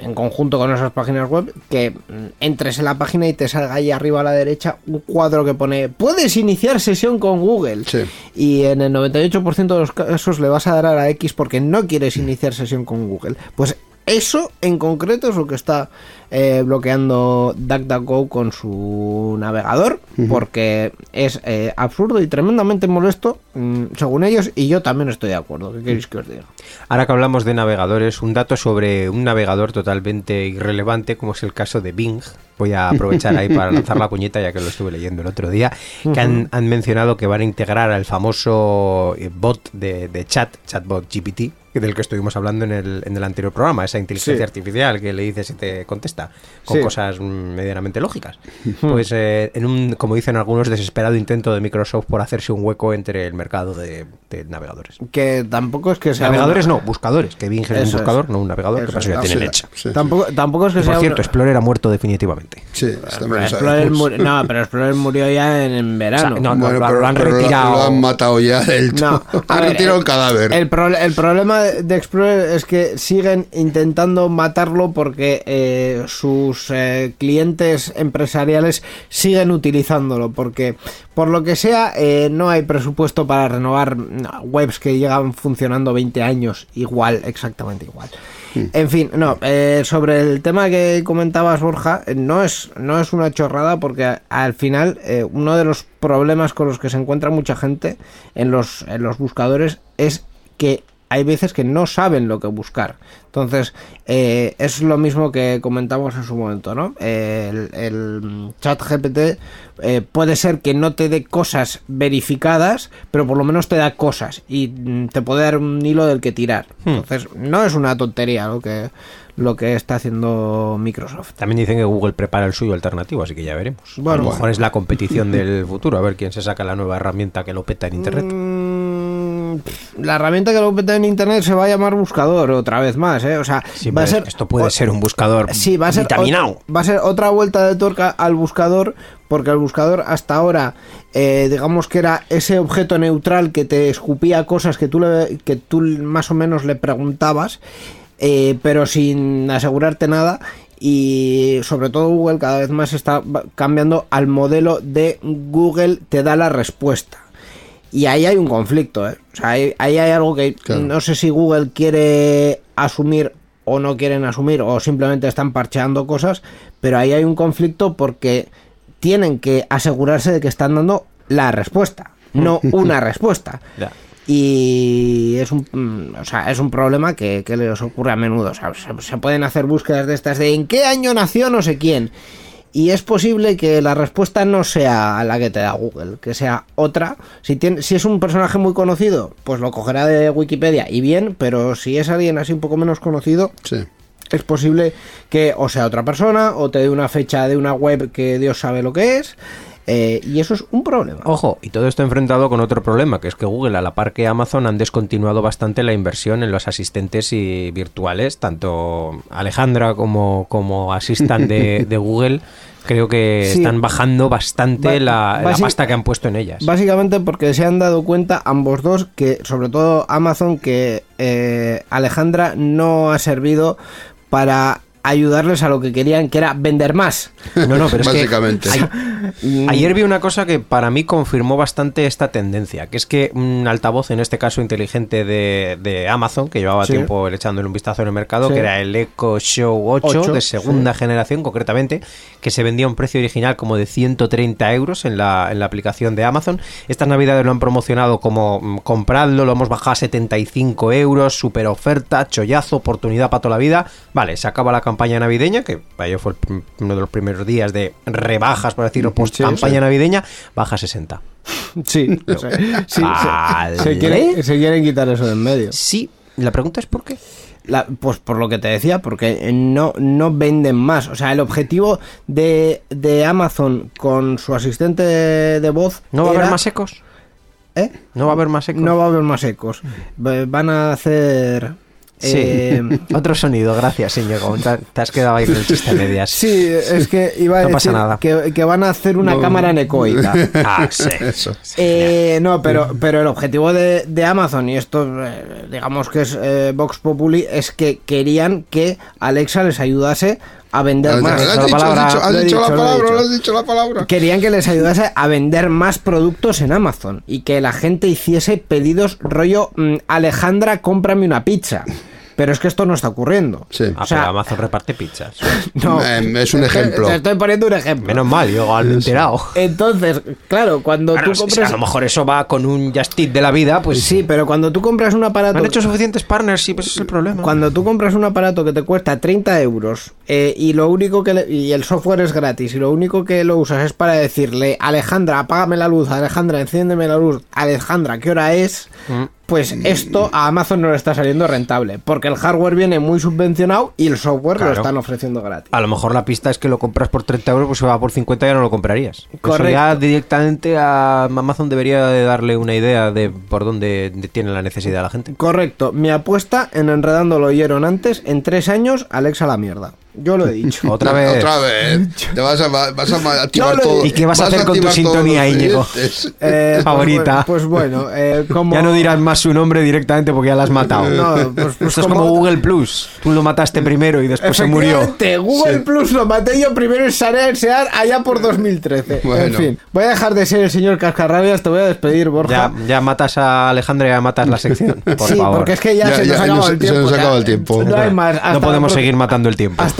en conjunto con esas páginas web que mm, entres en la página y te salga ahí arriba a la derecha un cuadro que pone puedes iniciar sesión con Google Sí. y en el 98% de los casos le vas a dar a la X porque no quieres iniciar sesión con Google pues eso en concreto es lo que está eh, bloqueando DuckDuckGo con su navegador porque es eh, absurdo y tremendamente molesto mm, según ellos y yo también estoy de acuerdo ¿qué queréis que os diga? Ahora que hablamos de navegadores, un dato sobre un navegador totalmente irrelevante, como es el caso de Bing. Voy a aprovechar ahí para lanzar la puñeta, ya que lo estuve leyendo el otro día. Que han, han mencionado que van a integrar al famoso eh, bot de, de chat, chatbot GPT, del que estuvimos hablando en el, en el anterior programa, esa inteligencia Sí. artificial que le dices y te contesta con Sí. cosas medianamente lógicas. Pues eh, en un, como dicen algunos, desesperado intento de Microsoft por hacerse un hueco entre el mercado de, de navegadores. que tampoco es que sea Navegadores una- no, buscadores. Que Bing es Eso un es. buscador, no un navegador, que Eso ya tiene leche. sí. tampoco, tampoco es que sea por cierto, una- Explorer ha muerto definitivamente. Sí, Explorer sabemos. muri- no pero Explorer murió ya en, en verano O sea, no, Bueno, lo- pero, lo han retirado. Lo, han matado ya del No, todo. Han ver, retirado el cadáver. El, pro- el problema de de Explorer es que siguen intentando matarlo porque eh, sus eh, clientes empresariales siguen utilizándolo. Porque, por lo que sea, eh, no hay presupuesto para renovar no, webs que llegan funcionando 20 años igual, exactamente igual. En fin, no, eh, sobre el tema que comentabas, Borja, no es, no es una chorrada porque a- al final eh, uno de los problemas con los que se encuentra mucha gente en los, en los buscadores es que hay veces que no saben lo que buscar. Entonces, eh, es lo mismo que comentamos en su momento, ¿no? Eh, el, el chat GPT eh, puede ser que no te dé cosas verificadas, pero por lo menos te da cosas y mm, te puede dar un hilo del que tirar. Entonces, no es una tontería lo que, lo que está haciendo Microsoft. También dicen que Google prepara el suyo alternativo, así que ya veremos. Bueno, a lo mejor bueno. es la competición del futuro, a ver quién se saca la nueva herramienta que lo peta en Internet. Mm, La herramienta que lo peta en internet se va a llamar buscador otra vez más, ¿eh? O sea, Sí, va a ser esto puede o- ser un buscador Sí, va a ser vitaminado. va a ser otra vuelta de tuerca al buscador, porque el buscador hasta ahora, eh, digamos que era ese objeto neutral que te escupía cosas que tú le, que tú más o menos le preguntabas, eh, pero sin asegurarte nada. Y sobre todo Google cada vez más está cambiando al modelo de Google te da la respuesta. Y ahí hay un conflicto, ¿eh? O sea, ahí, ahí hay algo que Claro. no sé si Google quiere asumir o no quieren asumir o simplemente están parcheando cosas, pero ahí hay un conflicto porque tienen que asegurarse de que están dando la respuesta, no una respuesta. Y es un, mm, o sea, es un problema que, que les ocurre a menudo. O sea, se, se pueden hacer búsquedas de estas de en qué año nació no sé quién. Y es posible que la respuesta no sea la que te da Google, que sea otra. Si, tiene, si es un personaje muy conocido, pues lo cogerá de Wikipedia y bien, pero si es alguien así un poco menos conocido, Sí. es posible que o sea otra persona o te dé una fecha de una web que Dios sabe lo que es. Eh, y eso es un problema. Ojo, y todo esto enfrentado con otro problema, que es que Google, a la par que Amazon, han descontinuado bastante la inversión en los asistentes y virtuales, tanto Alejandra como, como Assistant de, de Google. Creo que Sí. están bajando bastante Ba- la, la pasta que han puesto en ellas. Básicamente porque se han dado cuenta ambos dos que, sobre todo Amazon, que eh, Alejandra no ha servido para ayudarles a lo que querían, que era vender más. No, no, pero es que Básicamente. Mm, Ayer vi una cosa que para mí confirmó bastante esta tendencia, que es que un altavoz, en este caso inteligente de, de Amazon, que llevaba Sí. tiempo echándole un vistazo en el mercado, Sí. que era el Echo Show 8, Ocho, de segunda generación concretamente, que se vendía a un precio original como de 130 euros en la, en la aplicación de Amazon. Estas navidades lo han promocionado como mm, compradlo, lo hemos bajado a 75 euros, super oferta, chollazo, oportunidad para toda la vida. Vale, se acaba la campaña navideña, que para ello fue el uno de los primeros días de rebajas, por decirlo, post Sí, campaña sí. navideña, baja a 60. Sí, sí, sí, se- Vale. se, quieren, se quieren quitar eso de en medio. Sí, la pregunta es por qué. La- pues por lo que te decía, porque no, no venden más. O sea, el objetivo de, de Amazon con su asistente de, de voz. ¿No va a haber más ecos? ¿Eh? ¿No va a haber más ecos? No va a haber más ecos. Va- Van a hacer. Sí. eh, Otro sonido, gracias, Íñigo. Te, te has quedado ahí con el chiste medias. sí, es que iba a No decir pasa nada. Que, que van a hacer una cámara anecoica. Ah, sí. Eso. Eh, no, pero, pero el objetivo de, de Amazon, y esto eh, digamos que es eh, Vox Populi, es que querían que Alexa les ayudase a vender más. dicho, la has dicho, palabra, has dicho, has lo he dicho dicho, la lo he palabra, dicho. lo has dicho la palabra. Querían que les ayudase a vender más productos en Amazon y que la gente hiciese pedidos rollo mm, Alejandra, cómprame una pizza. Pero es que esto no está ocurriendo. Sí. Ah, O sea, pero Amazon reparte pizzas. no. Em, es un ejemplo. Te estoy poniendo un ejemplo. Menos mal, yo al enterado. Entonces, claro, cuando Claro, tú compras. a lo mejor eso va con un Just Eat de la vida, pues Sí, pero cuando tú compras un aparato. Me han hecho suficientes partners, sí, pues ese es el problema. Cuando tú compras un aparato que te cuesta 30 euros eh, y lo único que le- y el software es gratis y lo único que lo usas es para decirle Alejandra, apágame la luz, Alejandra, enciéndeme la luz, Alejandra, ¿qué hora es? Mm. Pues esto a Amazon no le está saliendo rentable, porque el hardware viene muy subvencionado y el software lo están ofreciendo gratis. A lo mejor la pista es que lo compras por 30 euros, pues se va por 50 y ya no lo comprarías. Eso Correcto. ya directamente a Amazon debería de darle una idea de por dónde de- tiene la necesidad la gente. Correcto, mi apuesta en Enredando lo oyeron antes, en tres años, Alexa la mierda. Yo lo he dicho. Otra vez. Otra vez. Te vas a, vas a activar todo. ¿Y qué vas a hacer con tu sintonía, Íñigo? Eh, pues Favorita. Pues bueno, eh, como... Ya no dirás más su nombre directamente porque ya la has matado. No, pues- pues Esto es como- Google Plus. Tú lo mataste primero y después se murió. Google Plus lo maté yo primero en Sanear Sear allá por 2013. En Bueno. fin, voy a dejar de ser el señor Cascarrabias, te voy a despedir, Borja. Ya, ya matas a Alejandra y ya matas la sección. Por sí, favor. porque es que ya, Ya- se nos ya ha acabado nos- el se tiempo. nos acabado el tiempo. No hay más. Hasta no la podemos pro- seguir matando el tiempo. Hasta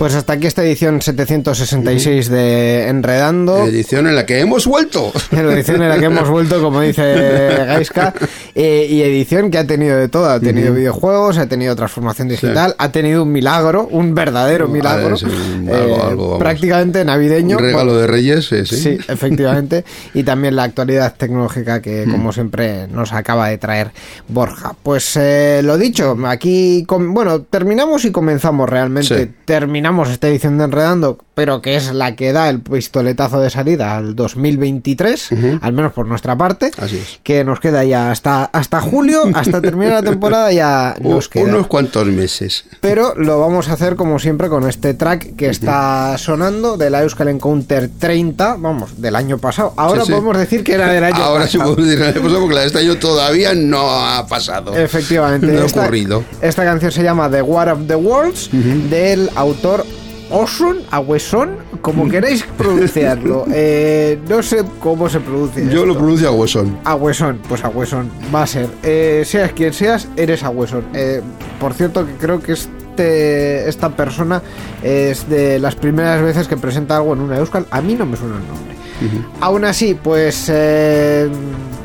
Pues hasta aquí esta edición 766 de Enredando. Edición en la que hemos vuelto. La edición en la que hemos vuelto, como dice Gaiska, eh, y edición que ha tenido de todo. Ha tenido videojuegos, ha tenido transformación digital, ha tenido un milagro, un verdadero milagro. sí, eh, algo- algo, prácticamente navideño. Un regalo de Reyes, sí, sí. Sí, efectivamente. Y también la actualidad tecnológica que, Hmm. como siempre, nos acaba de traer Borja. Pues eh, lo dicho, aquí, com- bueno, terminamos y comenzamos realmente. Sí. Terminamos esta edición de Enredando pero que es la que da el pistoletazo de salida al 2023, al menos por nuestra parte. Así es. Que nos queda ya hasta, hasta julio, hasta terminar la temporada ya nos queda. Unos cuantos meses. Pero lo vamos a hacer como siempre con este track que está sonando de la Euskal Encounter 30, vamos, del año pasado. Ahora Sí, sí. podemos decir que era del año Ahora sí pasado. podemos decir el año pasado porque la de este año todavía no ha pasado. Efectivamente. No ha ocurrido. esta canción se llama The War of the Worlds del autor Osun, Aguesón, como queréis pronunciarlo. Eh, no sé cómo se pronuncia. Yo lo pronuncio a huesón. Agüesón, pues Agüesón, va a ser. Eh, seas quien seas, eres Agüesón. Eh, por cierto, que creo que este, esta persona es de las primeras veces que presenta algo en una Euskal. A mí no me suena el nombre. Aún así, pues eh,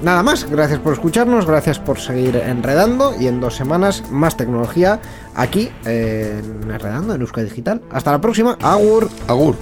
nada más. Gracias por escucharnos, gracias por seguir enredando y en dos semanas más tecnología aquí eh, en Enredando en Euskal Digital. Hasta la próxima. Agur. Agur.